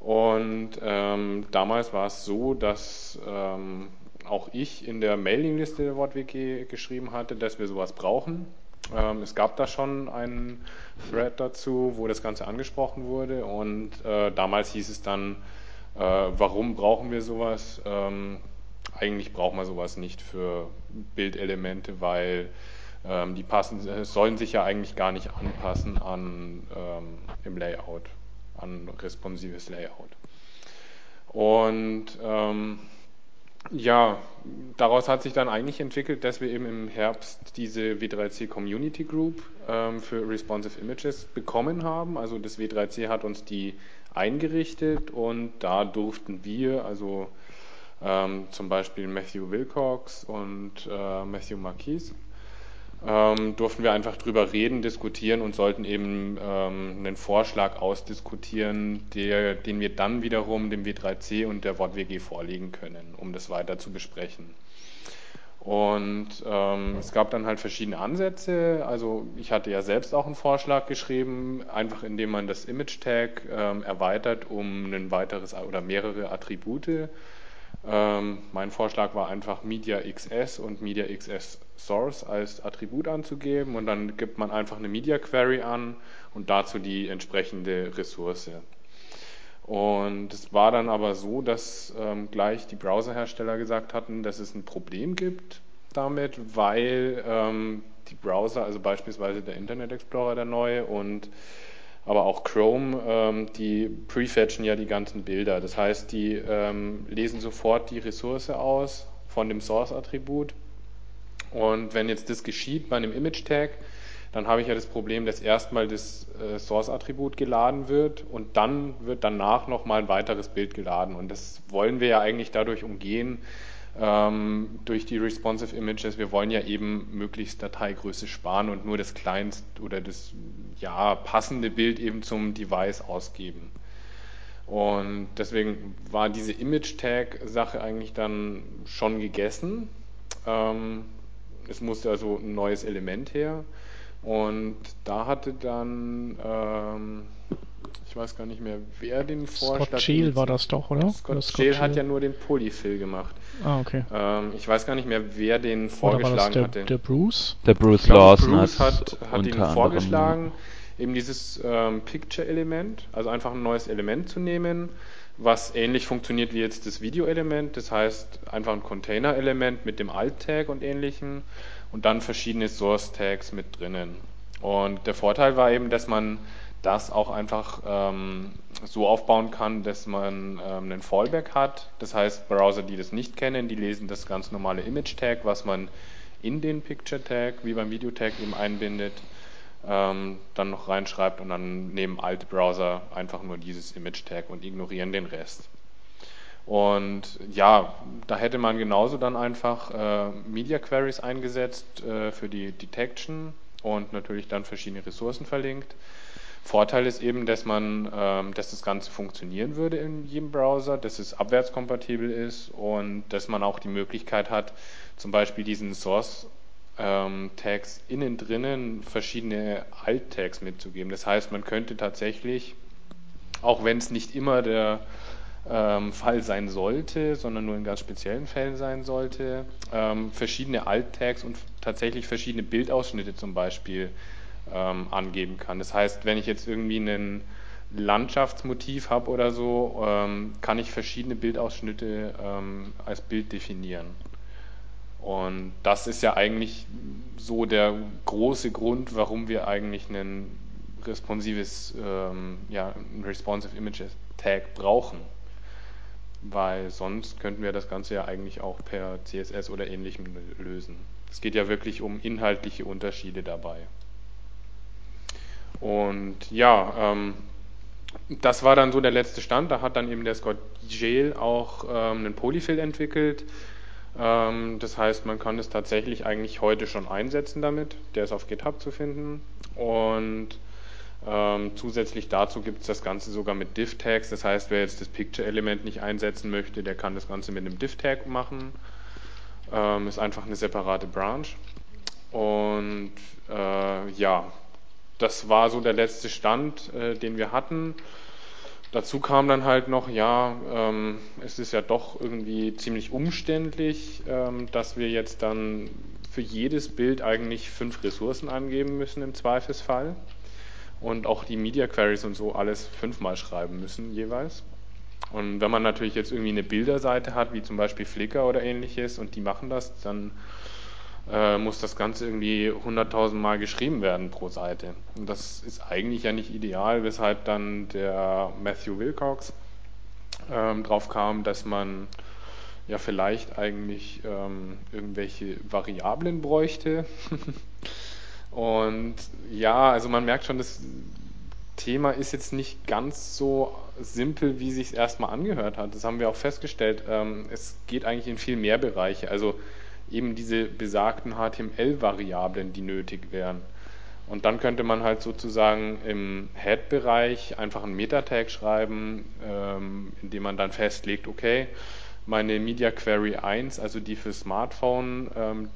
Und ähm, damals war es so, dass ähm, auch ich in der Mailingliste der WortWG geschrieben hatte, dass wir sowas brauchen. Ähm, es gab da schon einen Thread dazu, wo das Ganze angesprochen wurde und äh, damals hieß es dann, äh, warum brauchen wir sowas? Ähm, eigentlich brauchen wir sowas nicht für Bildelemente, weil ähm, die passen, sollen sich ja eigentlich gar nicht anpassen an ähm, im Layout, an responsives Layout. Und ähm, ja, daraus hat sich dann eigentlich entwickelt, dass wir eben im Herbst diese W3C Community Group ähm, für Responsive Images bekommen haben. Also das W3C hat uns die eingerichtet und da durften wir, also ähm, zum Beispiel Matthew Wilcox und äh, Matthew Marquise, ähm, durften wir einfach drüber reden, diskutieren und sollten eben ähm, einen Vorschlag ausdiskutieren, der, den wir dann wiederum dem W3C und der WortWG vorlegen können, um das weiter zu besprechen. Und ähm, es gab dann halt verschiedene Ansätze. Also ich hatte ja selbst auch einen Vorschlag geschrieben, einfach indem man das Image-Tag ähm, erweitert um ein weiteres oder mehrere Attribute ähm, mein Vorschlag war einfach Media XS und Media XS Source als Attribut anzugeben und dann gibt man einfach eine Media Query an und dazu die entsprechende Ressource. Und es war dann aber so, dass ähm, gleich die Browserhersteller gesagt hatten, dass es ein Problem gibt damit, weil ähm, die Browser, also beispielsweise der Internet Explorer der neue und aber auch Chrome, ähm, die prefetchen ja die ganzen Bilder. Das heißt, die ähm, lesen sofort die Ressource aus von dem Source-Attribut. Und wenn jetzt das geschieht bei einem Image-Tag, dann habe ich ja das Problem, dass erstmal das äh, Source-Attribut geladen wird und dann wird danach nochmal ein weiteres Bild geladen. Und das wollen wir ja eigentlich dadurch umgehen, ähm, durch die responsive Images. Wir wollen ja eben möglichst Dateigröße sparen und nur das kleinst oder das ja passende Bild eben zum Device ausgeben. Und deswegen war diese Image-Tag-Sache eigentlich dann schon gegessen. Ähm, es musste also ein neues Element her. Und da hatte dann, ähm, ich weiß gar nicht mehr, wer den Vorschlag... Scott Scheel war das doch, oder? Scott, Scott hat ja nur den Polyfill gemacht. Ah, okay. Ähm, ich weiß gar nicht mehr, wer den vorgeschlagen der, hatte. Der Bruce? Der Bruce glaube, Lawson Bruce hat, hat ihn vorgeschlagen, eben dieses ähm, Picture-Element, also einfach ein neues Element zu nehmen, was ähnlich funktioniert wie jetzt das Video-Element. Das heißt, einfach ein Container-Element mit dem Alt-Tag und ähnlichem und dann verschiedene Source-Tags mit drinnen. Und der Vorteil war eben, dass man das auch einfach ähm, so aufbauen kann, dass man ähm, einen Fallback hat. Das heißt, Browser, die das nicht kennen, die lesen das ganz normale Image-Tag, was man in den Picture-Tag, wie beim Video-Tag eben einbindet, ähm, dann noch reinschreibt und dann nehmen alte Browser einfach nur dieses Image-Tag und ignorieren den Rest. Und ja, da hätte man genauso dann einfach äh, Media Queries eingesetzt äh, für die Detection und natürlich dann verschiedene Ressourcen verlinkt. Vorteil ist eben, dass man, ähm, dass das Ganze funktionieren würde in jedem Browser, dass es abwärtskompatibel ist und dass man auch die Möglichkeit hat, zum Beispiel diesen Source ähm, Tags innen drinnen verschiedene Alt-Tags mitzugeben. Das heißt, man könnte tatsächlich, auch wenn es nicht immer der ähm, Fall sein sollte, sondern nur in ganz speziellen Fällen sein sollte, ähm, verschiedene Alt-Tags und tatsächlich verschiedene Bildausschnitte zum Beispiel ähm, angeben kann. Das heißt, wenn ich jetzt irgendwie ein Landschaftsmotiv habe oder so, ähm, kann ich verschiedene Bildausschnitte ähm, als Bild definieren. Und das ist ja eigentlich so der große Grund, warum wir eigentlich ein responsives, ähm, ja, ein responsive Image Tag brauchen weil sonst könnten wir das Ganze ja eigentlich auch per CSS oder ähnlichem lösen. Es geht ja wirklich um inhaltliche Unterschiede dabei. Und ja, ähm, das war dann so der letzte Stand. Da hat dann eben der Scott Jail auch ähm, einen Polyfill entwickelt. Ähm, das heißt, man kann es tatsächlich eigentlich heute schon einsetzen damit. Der ist auf GitHub zu finden. Und ähm, zusätzlich dazu gibt es das Ganze sogar mit Div-Tags. Das heißt, wer jetzt das Picture-Element nicht einsetzen möchte, der kann das Ganze mit einem Div-Tag machen. Ähm, ist einfach eine separate Branch. Und äh, ja, das war so der letzte Stand, äh, den wir hatten. Dazu kam dann halt noch, ja, ähm, es ist ja doch irgendwie ziemlich umständlich, ähm, dass wir jetzt dann für jedes Bild eigentlich fünf Ressourcen angeben müssen im Zweifelsfall und auch die Media Queries und so alles fünfmal schreiben müssen jeweils. Und wenn man natürlich jetzt irgendwie eine Bilderseite hat, wie zum Beispiel Flickr oder ähnliches, und die machen das, dann äh, muss das Ganze irgendwie 100.000 Mal geschrieben werden pro Seite. Und das ist eigentlich ja nicht ideal, weshalb dann der Matthew Wilcox ähm, drauf kam, dass man ja vielleicht eigentlich ähm, irgendwelche Variablen bräuchte. Und ja, also man merkt schon, das Thema ist jetzt nicht ganz so simpel, wie sich es erstmal angehört hat. Das haben wir auch festgestellt. Ähm, es geht eigentlich in viel mehr Bereiche. Also eben diese besagten HTML-Variablen, die nötig wären. Und dann könnte man halt sozusagen im Head-Bereich einfach einen Meta-Tag schreiben, ähm, indem man dann festlegt, okay, meine Media Query 1, also die für Smartphone, ähm,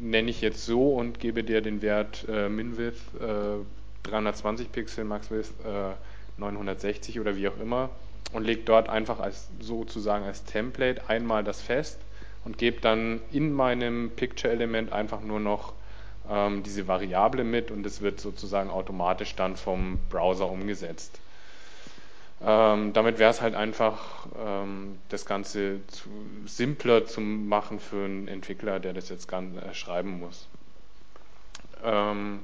nenne ich jetzt so und gebe dir den Wert äh, MinWidth äh, 320 Pixel, MaxWidth äh, 960 oder wie auch immer und lege dort einfach als sozusagen als Template einmal das fest und gebe dann in meinem Picture-Element einfach nur noch ähm, diese Variable mit und es wird sozusagen automatisch dann vom Browser umgesetzt. Ähm, damit wäre es halt einfach ähm, das Ganze zu, simpler zu machen für einen Entwickler, der das jetzt ganz, äh, schreiben muss. Ähm,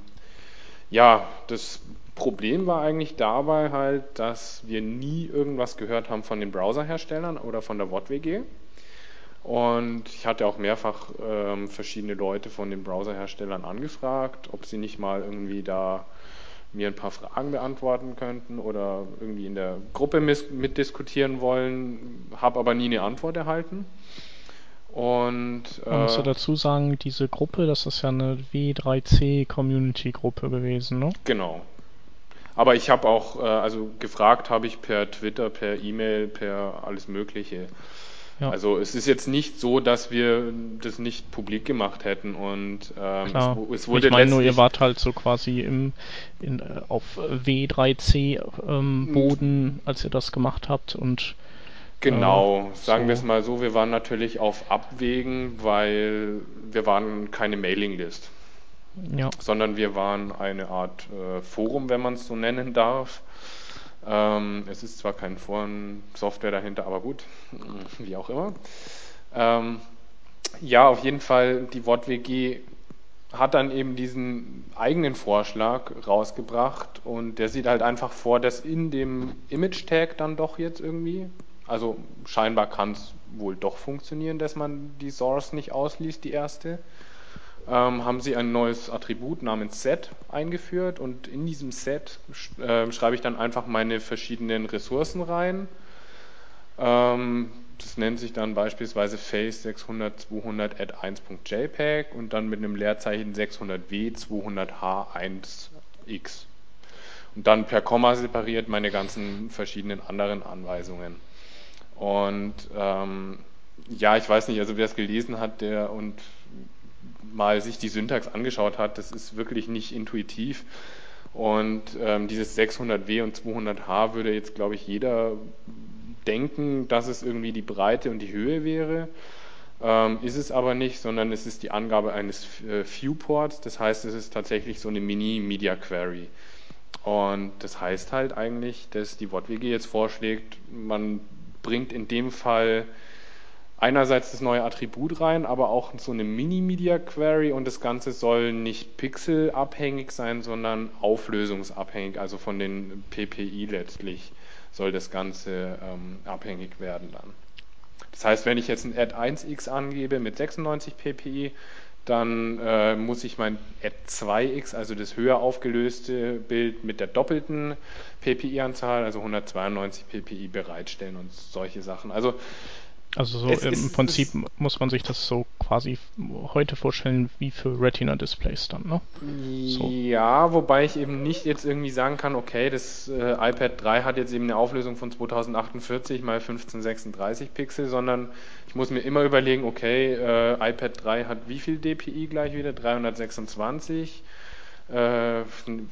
ja, das Problem war eigentlich dabei halt, dass wir nie irgendwas gehört haben von den Browserherstellern oder von der WOTWG. Und ich hatte auch mehrfach ähm, verschiedene Leute von den Browserherstellern angefragt, ob sie nicht mal irgendwie da mir ein paar Fragen beantworten könnten oder irgendwie in der Gruppe mitdiskutieren wollen, habe aber nie eine Antwort erhalten. Und äh, man muss ja dazu sagen, diese Gruppe, das ist ja eine W3C Community Gruppe gewesen, ne? Genau. Aber ich habe auch, äh, also gefragt habe ich per Twitter, per E-Mail, per alles Mögliche. Ja. Also es ist jetzt nicht so, dass wir das nicht publik gemacht hätten und ähm, Klar. Es, es, wurde ich meine nur, ihr wart halt so quasi im in, auf W3C ähm, Boden, als ihr das gemacht habt und Genau, äh, sagen so. wir es mal so, wir waren natürlich auf Abwägen, weil wir waren keine Mailinglist, ja. sondern wir waren eine Art äh, Forum, wenn man es so nennen darf. Ähm, es ist zwar kein Foren-Software dahinter, aber gut, wie auch immer. Ähm, ja, auf jeden Fall, die WortWG hat dann eben diesen eigenen Vorschlag rausgebracht und der sieht halt einfach vor, dass in dem Image-Tag dann doch jetzt irgendwie, also scheinbar kann es wohl doch funktionieren, dass man die Source nicht ausliest, die erste, haben sie ein neues Attribut namens Set eingeführt und in diesem Set äh, schreibe ich dann einfach meine verschiedenen Ressourcen rein. Ähm, das nennt sich dann beispielsweise face 600 200 at 1.jpg und dann mit einem Leerzeichen 600w 200h 1x. Und dann per Komma separiert meine ganzen verschiedenen anderen Anweisungen. Und ähm, ja, ich weiß nicht, also wer es gelesen hat, der und mal sich die Syntax angeschaut hat, das ist wirklich nicht intuitiv. Und ähm, dieses 600W und 200H würde jetzt, glaube ich, jeder denken, dass es irgendwie die Breite und die Höhe wäre. Ähm, ist es aber nicht, sondern es ist die Angabe eines äh, Viewports. Das heißt, es ist tatsächlich so eine Mini-Media-Query. Und das heißt halt eigentlich, dass die WOTWG jetzt vorschlägt, man bringt in dem Fall einerseits das neue Attribut rein, aber auch so eine Mini-Media-Query und das Ganze soll nicht pixelabhängig sein, sondern auflösungsabhängig, also von den PPI letztlich soll das Ganze ähm, abhängig werden dann. Das heißt, wenn ich jetzt ein Add1x angebe mit 96 PPI, dann äh, muss ich mein Add2x, also das höher aufgelöste Bild mit der doppelten PPI-Anzahl, also 192 PPI bereitstellen und solche Sachen. Also also so es im Prinzip muss man sich das so quasi heute vorstellen wie für Retina-Displays dann, ne? So. Ja, wobei ich eben nicht jetzt irgendwie sagen kann, okay, das äh, iPad 3 hat jetzt eben eine Auflösung von 2048 mal 1536 Pixel, sondern ich muss mir immer überlegen, okay, äh, iPad 3 hat wie viel DPI gleich wieder? 326? Äh,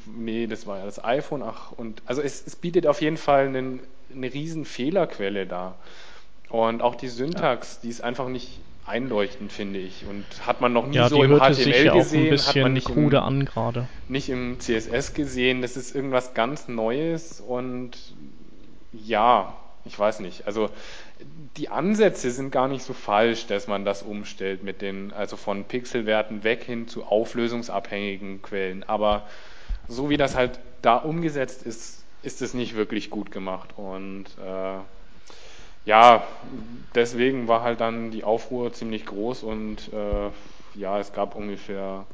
nee, das war ja das iPhone. Ach, und also es, es bietet auf jeden Fall einen, eine riesen Fehlerquelle da. Und auch die Syntax, die ist einfach nicht einleuchtend, finde ich. Und hat man noch nie ja, so im HTML sich ja gesehen, hat man nicht krude im, an gerade. Nicht im CSS gesehen. Das ist irgendwas ganz Neues und ja, ich weiß nicht. Also die Ansätze sind gar nicht so falsch, dass man das umstellt mit den, also von Pixelwerten weg hin zu auflösungsabhängigen Quellen. Aber so wie das halt da umgesetzt ist, ist es nicht wirklich gut gemacht. Und äh, ja, deswegen war halt dann die Aufruhr ziemlich groß und äh, ja, es gab ungefähr,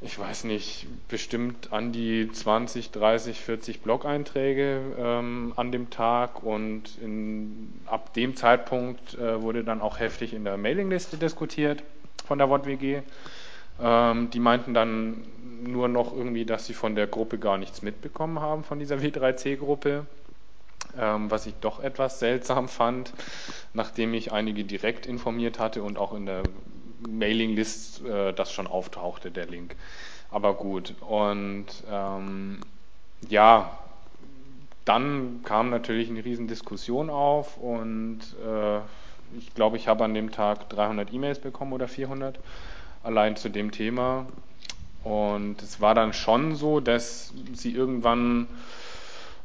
ich weiß nicht, bestimmt an die 20, 30, 40 Blog-Einträge ähm, an dem Tag und in, ab dem Zeitpunkt äh, wurde dann auch heftig in der Mailingliste diskutiert von der WOTWG. Ähm, die meinten dann nur noch irgendwie, dass sie von der Gruppe gar nichts mitbekommen haben, von dieser W3C-Gruppe ähm, was ich doch etwas seltsam fand, nachdem ich einige direkt informiert hatte und auch in der Mailinglist äh, das schon auftauchte, der Link. Aber gut, und ähm, ja, dann kam natürlich eine riesen Diskussion auf und äh, ich glaube, ich habe an dem Tag 300 E-Mails bekommen oder 400 allein zu dem Thema. Und es war dann schon so, dass sie irgendwann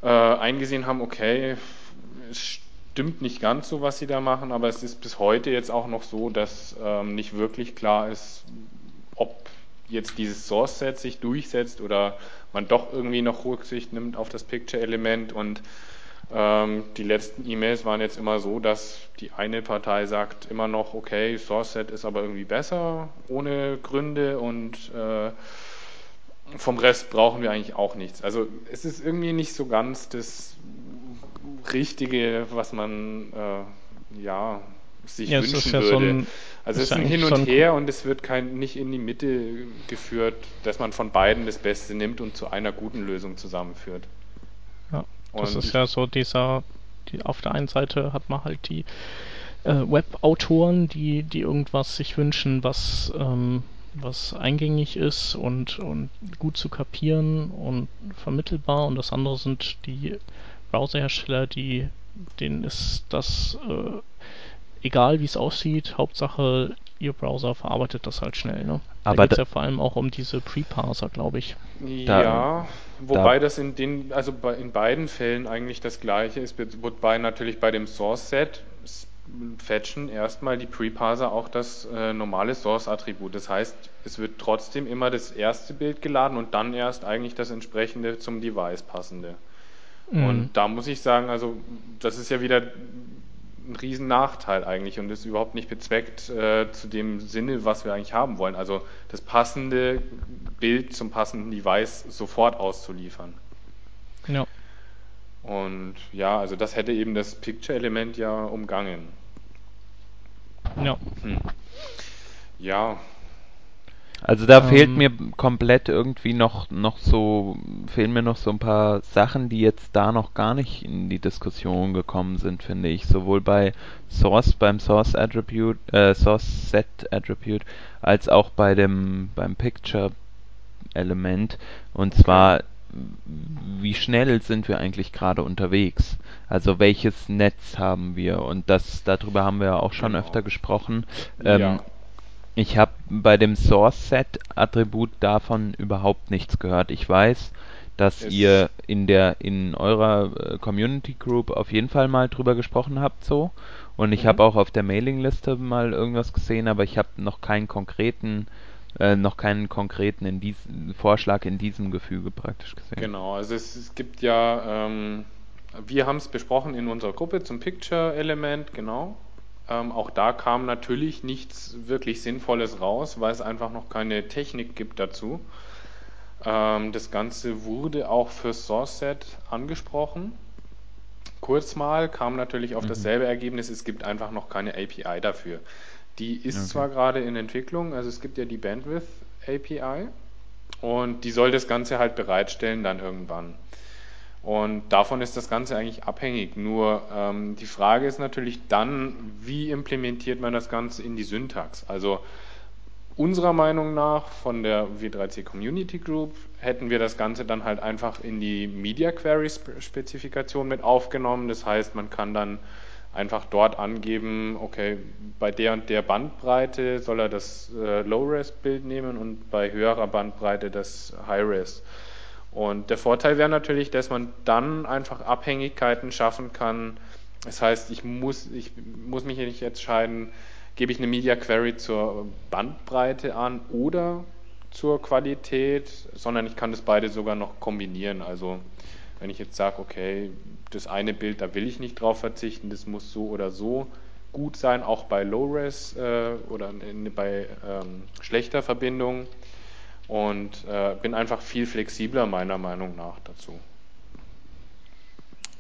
äh, eingesehen haben, okay, es stimmt nicht ganz so, was sie da machen, aber es ist bis heute jetzt auch noch so, dass ähm, nicht wirklich klar ist, ob jetzt dieses Source-Set sich durchsetzt oder man doch irgendwie noch Rücksicht nimmt auf das Picture-Element. Und ähm, die letzten E-Mails waren jetzt immer so, dass die eine Partei sagt immer noch, okay, Source-Set ist aber irgendwie besser, ohne Gründe und äh, vom Rest brauchen wir eigentlich auch nichts. Also es ist irgendwie nicht so ganz das Richtige, was man äh, ja sich ja, wünschen ja würde. So ein, also es ist ein Hin und Her und es wird kein, nicht in die Mitte geführt, dass man von beiden das Beste nimmt und zu einer guten Lösung zusammenführt. Ja, das und ist ja so dieser, die, auf der einen Seite hat man halt die äh, Web-Autoren, die, die irgendwas sich wünschen, was, ähm, was eingängig ist und, und gut zu kapieren und vermittelbar. Und das andere sind die Browserhersteller, die denen ist das äh, egal, wie es aussieht. Hauptsache, ihr Browser verarbeitet das halt schnell. Ne? Aber da geht es da- ja vor allem auch um diese Pre-Parser, glaube ich. Da- Ja, wobei das in den, also bei, in beiden Fällen eigentlich das gleiche ist, wobei natürlich bei dem Source Set s- fetchen erstmal die Preparser auch das äh, normale Source-Attribut. Das heißt, es wird trotzdem immer das erste Bild geladen und dann erst eigentlich das entsprechende zum Device passende. Mhm. Und da muss ich sagen, also das ist ja wieder ein riesen Nachteil eigentlich und ist überhaupt nicht bezweckt äh, zu dem Sinne, was wir eigentlich haben wollen. Also das passende Bild zum passenden Device sofort auszuliefern. Ja. Und ja, also das hätte eben das Picture-Element ja umgangen. Ja. Hm. Ja, Also da Ähm. fehlt mir komplett irgendwie noch, noch so, fehlen mir noch so ein paar Sachen, die jetzt da noch gar nicht in die Diskussion gekommen sind, finde ich. Sowohl bei Source, beim Source Attribute, äh, Source Set Attribute, als auch bei dem, beim Picture Element. Und zwar, wie schnell sind wir eigentlich gerade unterwegs? Also welches Netz haben wir? Und das, darüber haben wir ja auch schon Genau. öfter gesprochen. Ähm, ja. ich habe bei dem Source-Set-Attribut davon überhaupt nichts gehört. Ich weiß, dass Es- ihr in der in eurer äh, Community Group auf jeden Fall mal drüber gesprochen habt so und ich Mhm. habe auch auf der Mailingliste mal irgendwas gesehen, aber ich habe noch keinen konkreten äh, noch keinen konkreten in diesem Vorschlag in diesem Gefüge praktisch gesehen. Genau, also es, es gibt ja, ähm, wir haben es besprochen in unserer Gruppe zum Picture-Element, genau. Ähm, auch da kam natürlich nichts wirklich Sinnvolles raus, weil es einfach noch keine Technik gibt dazu. Ähm, das Ganze wurde auch für SourceSet angesprochen. Kurz mal kam natürlich auf Mhm. dasselbe Ergebnis, es gibt einfach noch keine API dafür. Die ist Okay. zwar gerade in Entwicklung, also es gibt ja die Bandwidth API und die soll das Ganze halt bereitstellen dann irgendwann. Und davon ist das Ganze eigentlich abhängig. Nur ähm, die Frage ist natürlich dann, wie implementiert man das Ganze in die Syntax? Also unserer Meinung nach von der W3C Community Group hätten wir das Ganze dann halt einfach in die Media Query Spe- Spezifikation mit aufgenommen. Das heißt, man kann dann einfach dort angeben, okay, bei der und der Bandbreite soll er das äh, Low-Res-Bild nehmen und bei höherer Bandbreite das High-Res. Und der Vorteil wäre natürlich, dass man dann einfach Abhängigkeiten schaffen kann. Das heißt, ich muss, ich muss mich nicht entscheiden, gebe ich eine Media Query zur Bandbreite an oder zur Qualität, sondern ich kann das beide sogar noch kombinieren. Also wenn ich jetzt sage, okay, das eine Bild, da will ich nicht drauf verzichten, das muss so oder so gut sein, auch bei Low-Res äh, oder in, bei ähm, schlechter Verbindung und äh, bin einfach viel flexibler meiner Meinung nach dazu.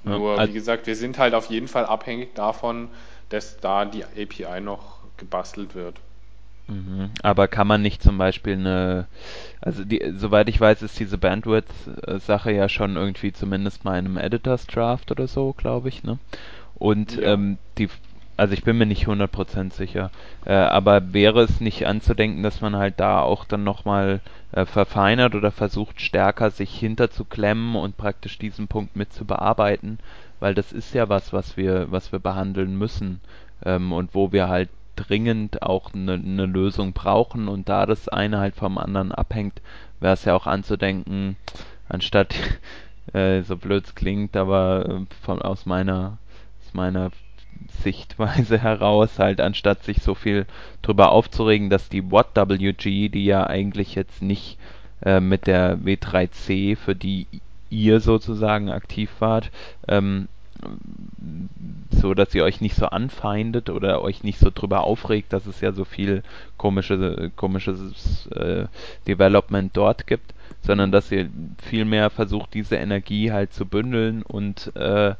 Ja, Nur, wie gesagt, wir sind halt auf jeden Fall abhängig davon, dass da die API noch gebastelt wird. Mhm. Aber kann man nicht zum Beispiel eine, also die, soweit ich weiß, ist diese Bandwidth-Sache ja schon irgendwie zumindest mal in einem Editor's Draft oder so, glaube ich, ne? Und Ja. ähm, die, also ich bin mir nicht 100% sicher, äh, aber wäre es nicht anzudenken, dass man halt da auch dann nochmal äh, verfeinert oder versucht stärker sich hinterzuklemmen und praktisch diesen Punkt mit zu bearbeiten, weil das ist ja was, was wir, was wir behandeln müssen ähm, und wo wir halt dringend auch eine ne Lösung brauchen und da das eine halt vom anderen abhängt, wäre es ja auch anzudenken, anstatt äh, so blöd es klingt, aber äh, von aus meiner aus meiner Sichtweise heraus halt anstatt sich so viel drüber aufzuregen, dass die WattWG, die ja eigentlich jetzt nicht äh, mit der W3C, für die ihr sozusagen aktiv wart, ähm, so dass ihr euch nicht so anfeindet oder euch nicht so drüber aufregt, dass es ja so viel komische, komisches äh, Development dort gibt, sondern dass ihr vielmehr versucht, diese Energie halt zu bündeln und äh,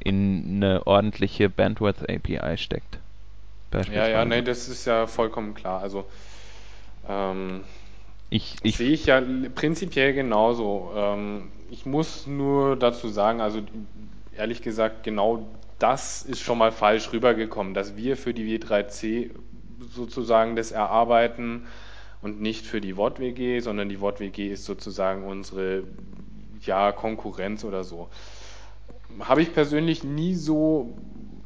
in eine ordentliche Bandwidth API steckt. Ja, ja, nee, das ist ja vollkommen klar. Also ähm, ich, ich, sehe ich ja prinzipiell genauso. Ähm, ich muss nur dazu sagen, also ehrlich gesagt, genau das ist schon mal falsch rübergekommen, dass wir für die W3C sozusagen das erarbeiten und nicht für die WOT-WG, sondern die WOT-WG ist sozusagen unsere ja, Konkurrenz oder so. Habe ich persönlich nie so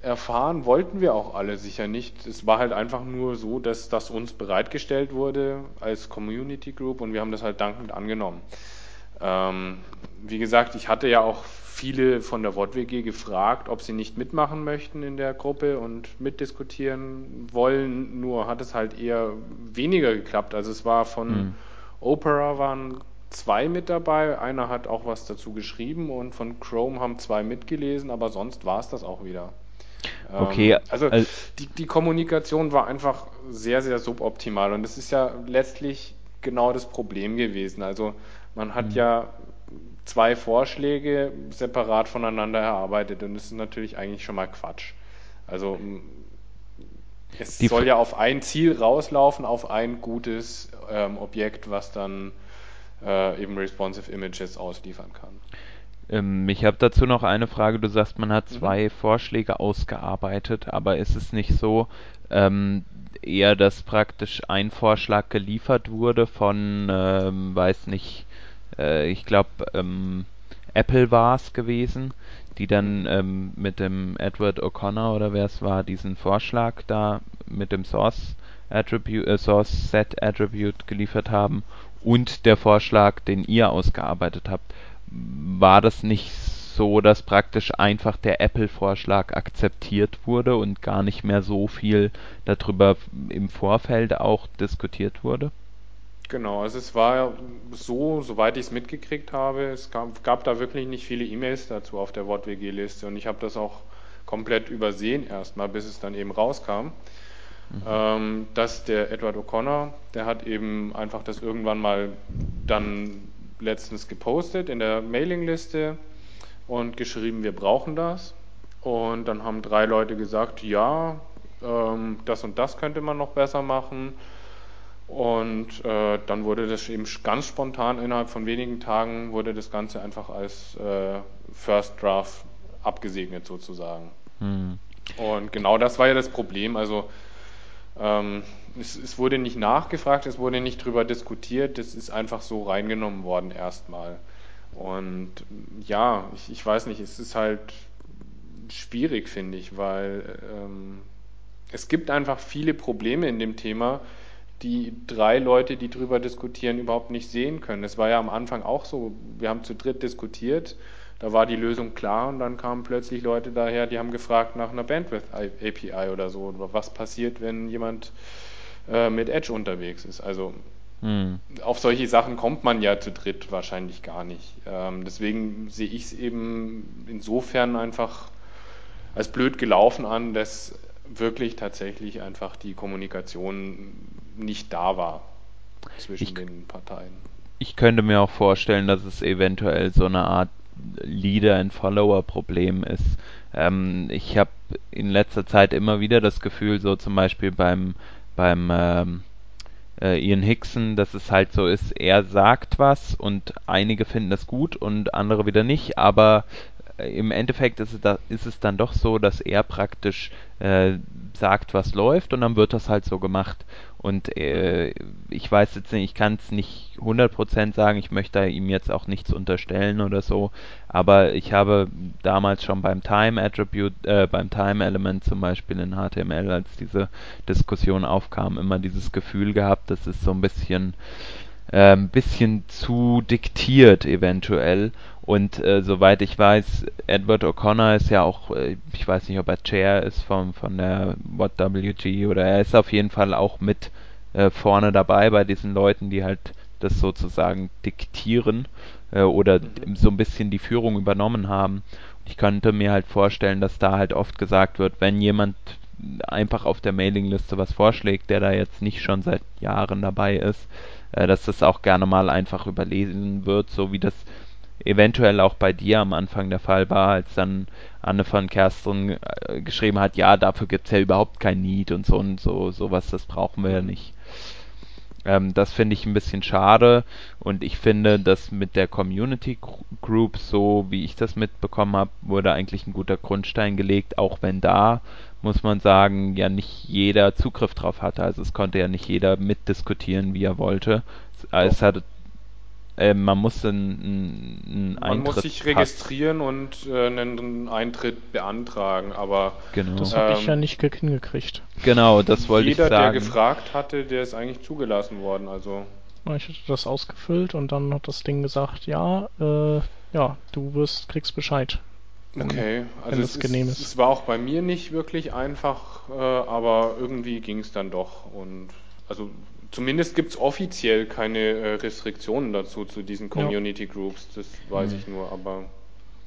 erfahren, wollten wir auch alle sicher nicht. Es war halt einfach nur so, dass das uns bereitgestellt wurde als Community Group und wir haben das halt dankend angenommen. Ähm, wie gesagt, ich hatte ja auch viele von der WOT-WG gefragt, ob sie nicht mitmachen möchten in der Gruppe und mitdiskutieren wollen. Nur hat es halt eher weniger geklappt. Also es war von mhm. Opera waren zwei mit dabei. Einer hat auch was dazu geschrieben und von Chrome haben zwei mitgelesen, aber sonst war es das auch wieder. Okay. Ähm, also, also die, die Kommunikation war einfach sehr, sehr suboptimal und das ist ja letztlich genau das Problem gewesen. Also man hat mhm. ja zwei Vorschläge separat voneinander erarbeitet und das ist natürlich eigentlich schon mal Quatsch. Also es die soll ja auf ein Ziel rauslaufen, auf ein gutes ähm, Objekt, was dann äh, eben responsive Images ausliefern kann. Ähm, ich habe dazu noch eine Frage. Du sagst, man hat mhm. zwei mhm. Vorschläge ausgearbeitet, aber ist es nicht so, ähm, eher, dass praktisch ein Vorschlag geliefert wurde von, ähm, weiß nicht, äh, ich glaube, ähm, Apple war es gewesen, die dann ähm, mit dem Edward O'Connor oder wer es war, diesen Vorschlag da mit dem Source Attribute, äh, Source Set Attribute geliefert haben und der Vorschlag, den ihr ausgearbeitet habt. War das nicht so, dass praktisch einfach der Apple-Vorschlag akzeptiert wurde und gar nicht mehr so viel darüber im Vorfeld auch diskutiert wurde? Genau, also es war so, soweit ich es mitgekriegt habe, es gab, gab da wirklich nicht viele E-Mails dazu auf der WortWG-Liste und ich habe das auch komplett übersehen erstmal, bis es dann eben rauskam, mhm. ähm, dass der Edward O'Connor, der hat eben einfach das irgendwann mal dann letztens gepostet in der Mailingliste und geschrieben, wir brauchen das. Und dann haben drei Leute gesagt, ja, ähm, das und das könnte man noch besser machen. Und äh, dann wurde das eben ganz spontan innerhalb von wenigen Tagen wurde das Ganze einfach als äh, First Draft abgesegnet sozusagen. Hm. Und genau das war ja das Problem. Also ähm, es, es, wurde nicht nachgefragt, es wurde nicht drüber diskutiert, das ist einfach so reingenommen worden erstmal. Und ja, ich, ich weiß nicht, es ist halt schwierig, finde ich, weil ähm, es gibt einfach viele Probleme in dem Thema, die drei Leute, die drüber diskutieren, überhaupt nicht sehen können. Es war ja am Anfang auch so, wir haben zu dritt diskutiert, da war die Lösung klar und dann kamen plötzlich Leute daher, die haben gefragt nach einer Bandwidth API oder so, oder was passiert, wenn jemand äh, mit Edge unterwegs ist. Also hm. auf solche Sachen kommt man ja zu dritt wahrscheinlich gar nicht. Ähm, deswegen sehe ich es eben insofern einfach als blöd gelaufen an, dass wirklich tatsächlich einfach die Kommunikation nicht da war zwischen ich, den Parteien. Ich könnte mir auch vorstellen, dass es eventuell so eine Art Leader-and-Follower-Problem ist. Ähm, ich habe in letzter Zeit immer wieder das Gefühl, so zum Beispiel beim, beim ähm, äh, Ian Hickson, dass es halt so ist, er sagt was und einige finden das gut und andere wieder nicht, aber im Endeffekt ist es, da, ist es dann doch so, dass er praktisch äh, sagt, was läuft und dann wird das halt so gemacht. Und äh, ich weiß jetzt nicht, ich kann es nicht 100% sagen, ich möchte ihm jetzt auch nichts unterstellen oder so, aber ich habe damals schon beim Time Attribute, äh, beim Time Element zum Beispiel in HTML, als diese Diskussion aufkam, immer dieses Gefühl gehabt, dass es so ein bisschen äh, ein bisschen zu diktiert eventuell. Und äh, soweit ich weiß, Edward O'Connor ist ja auch, äh, ich weiß nicht, ob er Chair ist von, von der WhatWG oder er ist auf jeden Fall auch mit äh, vorne dabei bei diesen Leuten, die halt das sozusagen diktieren äh, oder mhm. so ein bisschen die Führung übernommen haben. Ich könnte mir halt vorstellen, dass da halt oft gesagt wird, wenn jemand einfach auf der Mailingliste was vorschlägt, der da jetzt nicht schon seit Jahren dabei ist, äh, dass das auch gerne mal einfach überlesen wird, so wie das eventuell auch bei dir am Anfang der Fall war, als dann Anne von Kersten äh, geschrieben hat, ja, dafür gibt es ja überhaupt kein Need und so und so, sowas, das brauchen wir ja nicht. Ähm, das finde ich ein bisschen schade und ich finde, dass mit der Community Group, so wie ich das mitbekommen habe, wurde eigentlich ein guter Grundstein gelegt, auch wenn da muss man sagen, ja nicht jeder Zugriff drauf hatte. Also es konnte ja nicht jeder mitdiskutieren, wie er wollte. Es hat äh, man muss einen, einen Man Eintritt muss sich registrieren und äh, einen Eintritt beantragen, aber Genau. Das habe ich ja Ähm, nicht ge- hingekriegt. Genau, das wollte ich jeder, der sagen. gefragt hatte, der ist eigentlich zugelassen worden. Also Ich hatte das ausgefüllt und dann hat das Ding gesagt, ja, äh, ja, du wirst, kriegst Bescheid. Wenn- okay, also es, genehm ist. es war auch bei mir nicht wirklich einfach, äh, aber irgendwie ging es dann doch. Und also zumindest gibt es offiziell keine äh, Restriktionen dazu zu diesen Community Groups. Das weiß Mhm. ich nur, aber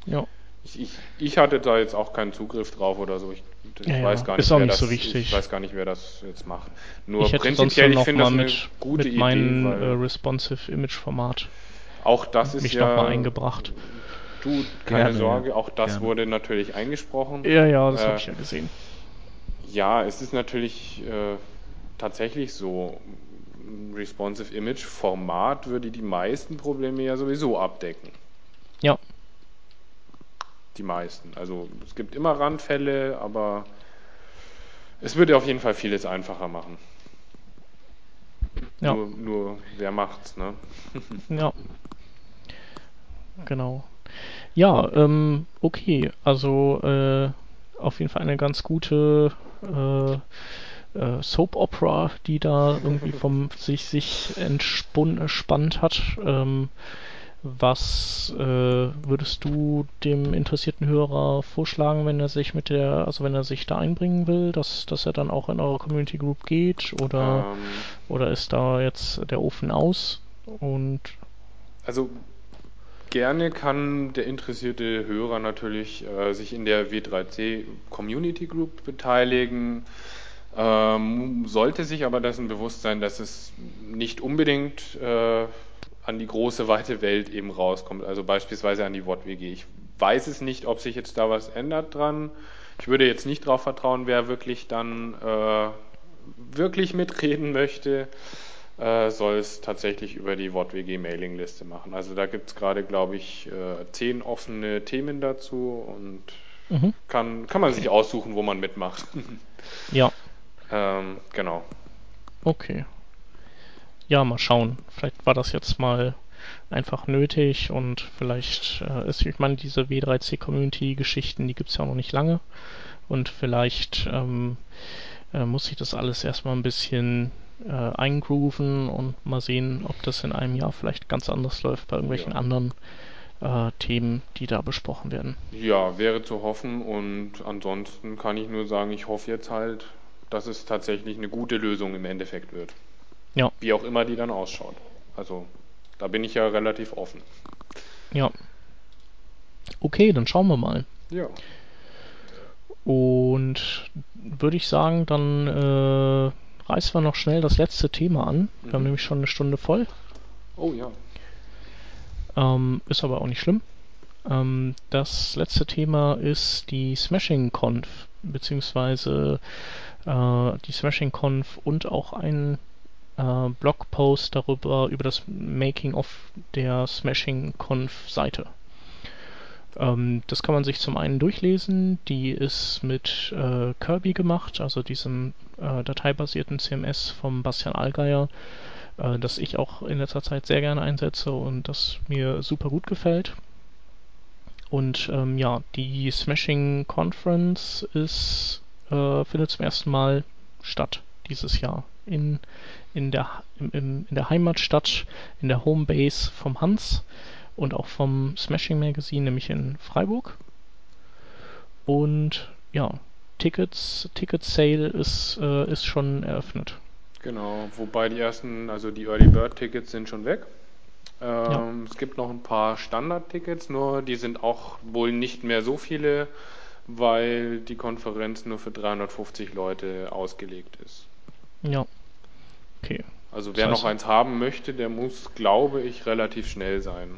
Ja, ich, ich, ich hatte da jetzt auch keinen Zugriff drauf oder so. Ich, Ja, weiß gar nicht, nicht das, so. Ich weiß gar nicht, wer das jetzt macht. Nur ich prinzipiell, ich finde das eine mit, gute mit Idee, weil äh, responsive Image Format auch das ist mich ja nochmal eingebracht. Du, keine Gerne, Sorge, auch das Gerne. wurde natürlich eingesprochen. Ja, ja, das Äh, habe ich ja gesehen. Ja, es ist natürlich äh, tatsächlich so. Responsive Image Format würde die meisten Probleme ja sowieso abdecken. Ja, Die meisten. Also es gibt immer Randfälle, aber es würde auf jeden Fall vieles einfacher machen. ja, Nur, nur wer macht's, ne? ja. Genau. Ja, ähm, okay. Also äh, auf jeden Fall eine ganz gute äh, äh, Soap Opera, die da irgendwie vom sich sich entspannt hat. Ähm, was äh, würdest du dem interessierten Hörer vorschlagen, wenn er sich mit der, also wenn er sich da einbringen will, dass, dass er dann auch in eure Community Group geht oder Ähm, oder ist da jetzt der Ofen aus? Und Also gerne kann der interessierte Hörer natürlich äh, sich in der W3C Community Group beteiligen, ähm, sollte sich aber dessen bewusst sein, dass es nicht unbedingt äh, an die große weite Welt eben rauskommt, also beispielsweise an die WOT-WG. Ich weiß es nicht, ob sich jetzt da was ändert dran. Ich würde jetzt nicht darauf vertrauen, wer wirklich dann äh, wirklich mitreden möchte äh, soll es tatsächlich über die WOTWG Mailingliste machen. Also da gibt es gerade, glaube ich, äh, zehn offene Themen dazu und mhm. kann, kann man sich aussuchen, wo man mitmacht. ja, ähm, genau. okay. Ja, mal schauen. Vielleicht war das jetzt mal einfach nötig und vielleicht äh, ist, ich meine, diese W3C-Community-Geschichten, die gibt's ja auch noch nicht lange und vielleicht ähm, äh, muss sich das alles erstmal ein bisschen äh, eingrooven und mal sehen, ob das in einem Jahr vielleicht ganz anders läuft bei irgendwelchen Ja. anderen äh, Themen, die da besprochen werden. Ja, wäre zu hoffen und ansonsten kann ich nur sagen, ich hoffe jetzt halt, dass es tatsächlich eine gute Lösung im Endeffekt wird. Ja. Wie auch immer die dann ausschaut. Also da bin ich ja relativ offen. Ja. Okay, dann schauen wir mal. Ja. Und würde ich sagen, dann äh, reißen wir noch schnell das letzte Thema an. Wir haben Mhm. nämlich schon eine Stunde voll. Oh ja. Ähm, ist aber auch nicht schlimm. Ähm, das letzte Thema ist die Smashing Conf, beziehungsweise die Smashing Conf und auch ein äh, Blogpost darüber, über das Making of der Smashing Conf Seite. Ähm, das kann man sich zum einen durchlesen. Die ist mit äh, Kirby gemacht, also diesem äh, dateibasierten CMS vom Bastian Allgeier, äh, das ich auch in letzter Zeit sehr gerne einsetze und das mir super gut gefällt. Und ähm, ja, die Smashing Conference ist, äh, findet zum ersten Mal statt dieses Jahr in, in, der, im, im, in der Heimatstadt, in der Homebase vom Hans und auch vom Smashing Magazine, nämlich in Freiburg. Und ja, Tickets, Ticket Sale ist, äh, ist schon eröffnet. Genau, wobei die ersten, also die Early Bird Tickets sind schon weg. Ähm, Es gibt noch ein paar Standard-Tickets, nur die sind auch wohl nicht mehr so viele, weil die Konferenz nur für 350 Leute ausgelegt ist. Ja. Okay. Also wer Das heißt- noch eins haben möchte, der muss, glaube ich, relativ schnell sein.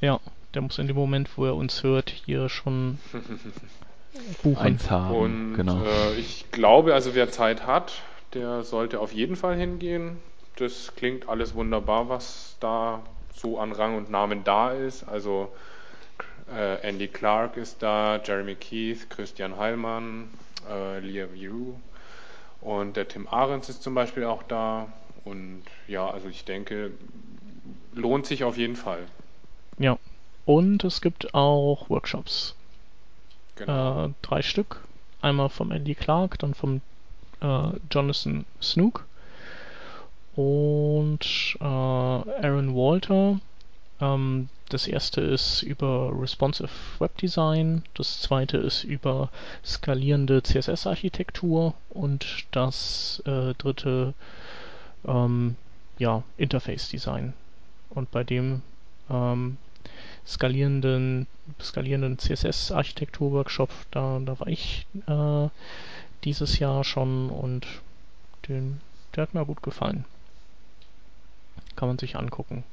Ja, der muss in dem Moment, wo er uns hört, hier schon buchen. Eins haben, Und genau. äh, ich glaube, also wer Zeit hat, der sollte auf jeden Fall hingehen. das klingt alles wunderbar, was da so an Rang und Namen da ist. Also äh, Andy Clark ist da, Jeremy Keith, Christian Heilmann, äh, Lia Yu und der Tim Ahrens ist zum Beispiel auch da. Und ja, also ich denke, lohnt sich auf jeden Fall. Ja. Und es gibt auch Workshops. Genau. Äh, drei Stück. Einmal vom Andy Clark, dann vom äh, Jonathan Snook und äh, Aaron Walter. Ähm, das erste ist über Responsive Web Design, das zweite ist über skalierende CSS-Architektur und das äh, dritte ähm, ja, Interface Design. Und bei dem ähm, skalierenden, skalierenden CSS-Architektur-Workshop, da, da war ich äh, dieses Jahr schon und den, der hat mir gut gefallen. Kann man sich angucken.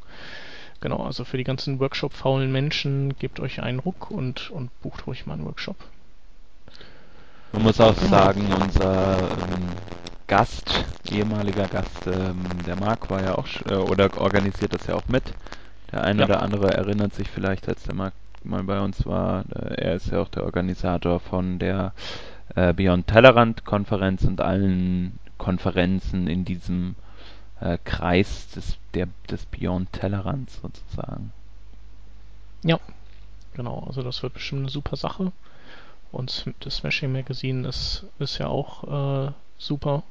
Genau, also für die ganzen Workshop-faulen Menschen, gebt euch einen Ruck und, und bucht ruhig mal einen Workshop. Man muss auch sagen, unser ähm, Gast, ehemaliger Gast, ähm, der Marc war ja auch, äh, oder organisiert das ja auch mit. Der eine Ja. oder andere erinnert sich vielleicht, als der Marc mal bei uns war. Äh, er ist ja auch der Organisator von der äh, Beyond Tellerrand Konferenz und allen Konferenzen in diesem äh, Kreis des, der, des Beyond Tellerrands sozusagen. Ja, genau, also das wird bestimmt eine super Sache. Und das Smashing Magazine ist, ist ja auch äh, super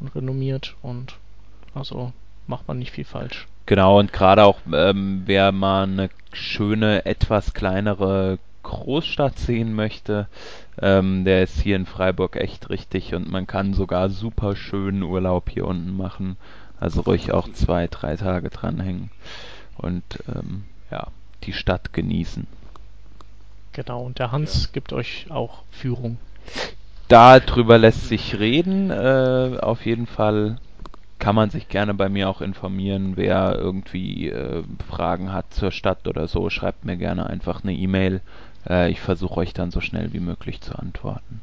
und renommiert und also macht man nicht viel falsch. Genau, und gerade auch, ähm, wer mal eine schöne, etwas kleinere Großstadt sehen möchte, ähm, der ist hier in Freiburg echt richtig und man kann sogar super schönen Urlaub hier unten machen. Also ruhig auch zwei, drei Tage dranhängen und ähm, ja, die Stadt genießen. Genau, und der Hans Ja. gibt euch auch Führung. Darüber lässt sich reden. Äh, auf jeden Fall kann man sich gerne bei mir auch informieren. Wer irgendwie äh, Fragen hat zur Stadt oder so, schreibt mir gerne einfach eine E-Mail. Äh, ich versuche euch dann so schnell wie möglich zu antworten.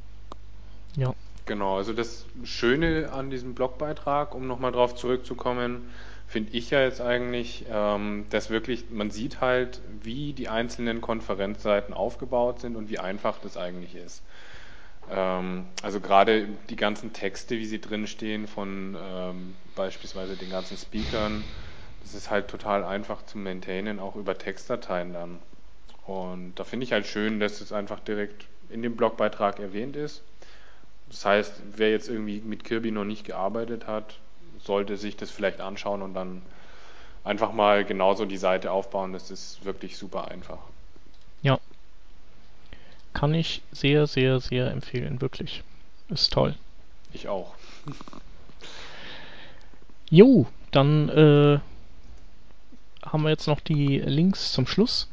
Ja, Genau, also das Schöne an diesem Blogbeitrag, um nochmal drauf zurückzukommen, finde ich ja jetzt eigentlich, ähm, dass wirklich, man sieht halt, wie die einzelnen Konferenzseiten aufgebaut sind und wie einfach das eigentlich ist. Ähm, also gerade die ganzen Texte, wie sie drinstehen von ähm, beispielsweise den ganzen Speakern, das ist halt total einfach zu maintainen, auch über Textdateien dann. Und da finde ich halt schön, dass es einfach direkt in dem Blogbeitrag erwähnt ist. Das heißt, wer jetzt irgendwie mit Kirby noch nicht gearbeitet hat, sollte sich das vielleicht anschauen und dann einfach mal genauso die Seite aufbauen. Das ist wirklich super einfach. ja. Kann ich sehr, sehr, sehr empfehlen, wirklich. Ist toll. Ich auch. Jo, dann äh, haben wir jetzt noch die Links zum Schluss.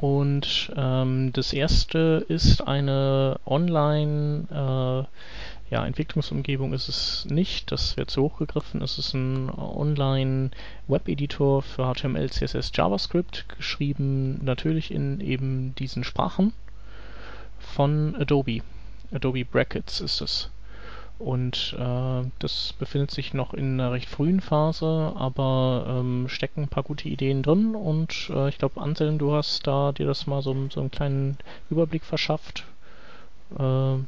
Und ähm, das erste ist eine Online, äh, ja, Entwicklungsumgebung ist es nicht, das wird zu hoch gegriffen. Es ist ein Online-Web-Editor für HTML, CSS, JavaScript, geschrieben natürlich in eben diesen Sprachen von Adobe. Adobe Brackets ist es. Und äh, das befindet sich noch in einer recht frühen Phase, aber ähm, stecken ein paar gute Ideen drin. Und äh, ich glaube, Anselm, du hast da dir das mal so, so einen kleinen Überblick verschafft. Äh,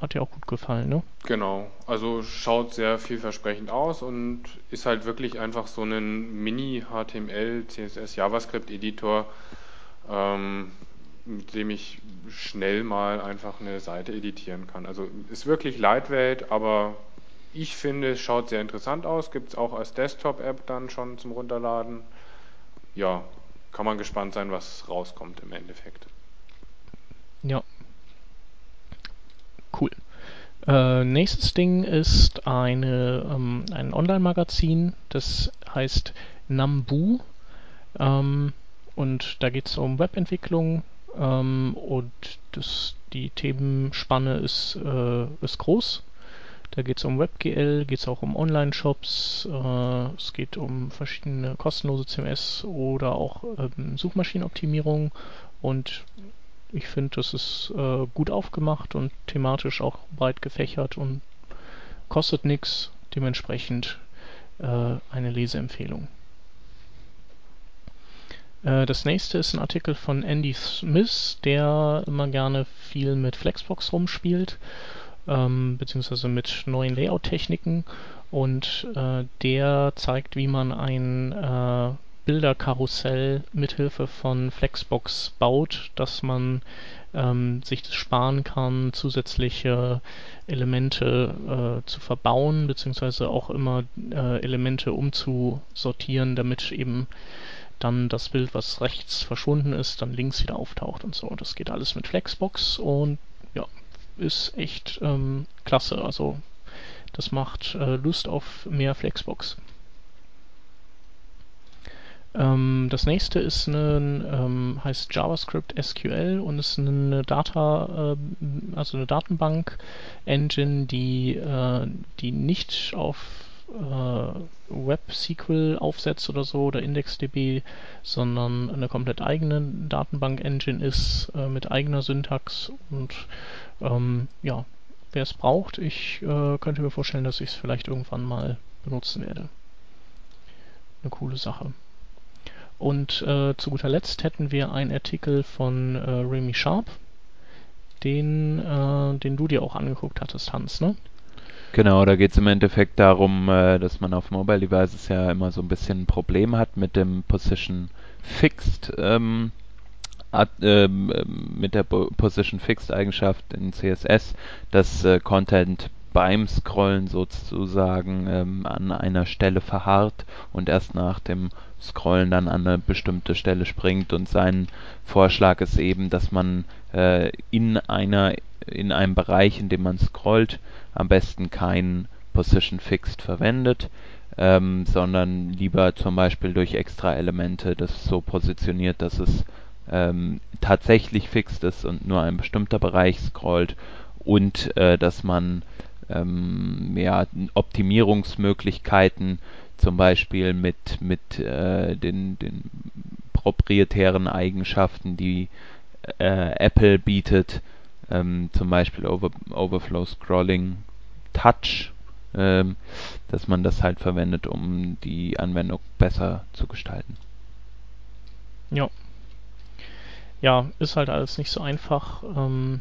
hat dir auch gut gefallen, ne? Genau, also schaut sehr vielversprechend aus und ist halt wirklich einfach so ein Mini-HTML, CSS, JavaScript-Editor, ähm, mit dem ich schnell mal einfach eine Seite editieren kann. Also ist wirklich Lightweight, aber ich finde, es schaut sehr interessant aus. Gibt es auch als Desktop-App dann schon zum Runterladen. Ja, kann man gespannt sein, was rauskommt im Endeffekt. Ja. Cool. Äh, nächstes Ding ist eine, ähm, ein Online-Magazin, das heißt Nambu. Ähm, und da geht es um Webentwicklung ähm, und das, die Themenspanne ist, äh, ist groß. Da geht es um WebGL, geht es auch um Online-Shops, äh, es geht um verschiedene kostenlose CMS oder auch ähm, Suchmaschinenoptimierung und ich finde, das ist äh, gut aufgemacht und thematisch auch breit gefächert und kostet nichts. Dementsprechend äh, eine Leseempfehlung. Äh, das nächste ist ein Artikel von Andy Smith, der immer gerne viel mit Flexbox rumspielt, ähm, beziehungsweise mit neuen Layout-Techniken. Und äh, der zeigt, wie man ein äh, Bilderkarussell mithilfe von Flexbox baut, dass man ähm, sich das sparen kann, zusätzliche Elemente äh, zu verbauen, beziehungsweise auch immer äh, Elemente umzusortieren, damit eben dann das Bild, was rechts verschwunden ist, dann links wieder auftaucht und so. Das geht alles mit Flexbox und ja, ist echt ähm, klasse. Also das macht äh, Lust auf mehr Flexbox. Ähm, das nächste ist ein, ähm, heißt JavaScript SQL und ist eine Data, äh, also eine Datenbank-Engine, die, äh, die nicht auf äh, WebSQL aufsetzt oder so oder IndexDB, sondern eine komplett eigene Datenbank-Engine ist äh, mit eigener Syntax und ähm, ja, wer es braucht, ich äh, könnte mir vorstellen, dass ich es vielleicht irgendwann mal benutzen werde. Eine coole Sache. Und äh, zu guter Letzt hätten wir einen Artikel von äh, Remy Sharp, den, äh, den du dir auch angeguckt hattest, Hans, ne? Genau, da geht es im Endeffekt darum, äh, dass man auf Mobile Devices ja immer so ein bisschen ein Problem hat mit dem Position Fixed, ähm, at, ähm, mit der Position Fixed Eigenschaft in CSS, dass äh, Content beim Scrollen sozusagen ähm, an einer Stelle verharrt und erst nach dem Scrollen dann an eine bestimmte Stelle springt. Und sein Vorschlag ist eben, dass man äh, in einer in einem Bereich, in dem man scrollt, am besten kein Position Fixed verwendet, ähm, sondern lieber zum Beispiel durch extra Elemente das so positioniert, dass es ähm, tatsächlich fixed ist und nur ein bestimmter Bereich scrollt und äh, dass man ähm, ja, Optimierungsmöglichkeiten zum Beispiel mit, mit äh, den, den proprietären Eigenschaften, die äh, Apple bietet, ähm, zum Beispiel Over, Overflow Scrolling Touch, ähm, dass man das halt verwendet, um die Anwendung besser zu gestalten. Ja. Ja, ist halt alles nicht so einfach. Ähm,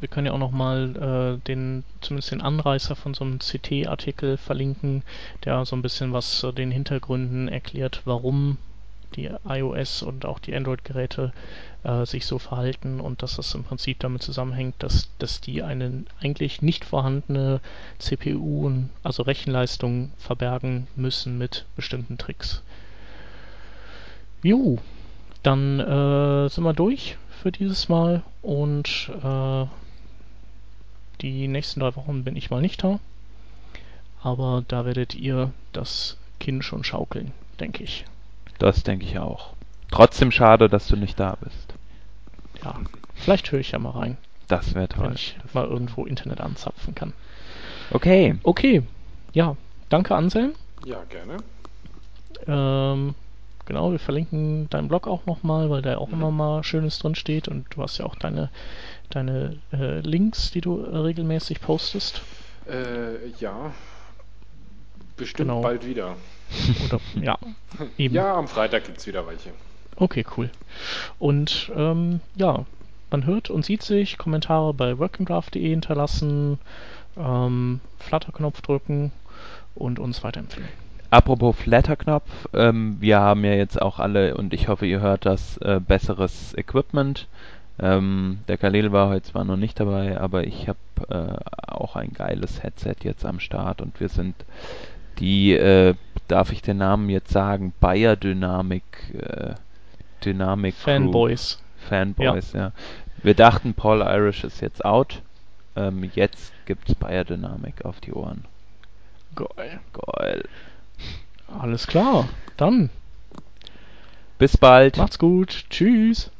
wir können ja auch nochmal äh, den, zumindest den Anreißer von so einem CT-Artikel verlinken, der so ein bisschen was zu den Hintergründen erklärt, warum die iOS und auch die Android-Geräte äh, sich so verhalten und dass das im Prinzip damit zusammenhängt, dass, dass die eine eigentlich nicht vorhandene CPU, also Rechenleistung, verbergen müssen mit bestimmten Tricks. Jo, dann äh, sind wir durch für dieses Mal und äh, die nächsten drei Wochen bin ich mal nicht da. Aber da werdet ihr das Kinn schon schaukeln, denke ich. Das denke ich auch. Trotzdem schade, dass du nicht da bist. Ja, vielleicht höre ich ja mal rein. Das wäre toll. Wenn ich mal irgendwo Internet anzapfen kann. Okay. Okay. Ja, danke Anselm. Ja, gerne. Ähm, genau, wir verlinken deinen Blog auch nochmal, weil da auch Mhm. immer mal Schönes drin steht und du hast ja auch deine, deine äh, Links, die du äh, regelmäßig postest. Äh, ja, bestimmt Genau. bald wieder. Oder ja, eben. Ja, am Freitag gibt es wieder welche. Okay, cool. Und ähm, ja, man hört und sieht sich, Kommentare bei workingdraft.de hinterlassen, ähm, Flutter-Knopf drücken und uns weiterempfehlen. Apropos Flatterknopf, ähm, wir haben ja jetzt auch alle, und ich hoffe, ihr hört das, äh, besseres Equipment. Ähm, der Khalil war heute zwar noch nicht dabei, aber ich habe äh, auch ein geiles Headset jetzt am Start und wir sind die, äh, darf ich den Namen jetzt sagen, Bayer Dynamic, äh, Dynamic. Fanboys. Fanboys, ja. Wir dachten, Paul Irish ist jetzt out. Ähm, jetzt gibt's Bayer Dynamic auf die Ohren. Geil. Geil. Alles klar. Dann Bis bald. macht's gut. Tschüss.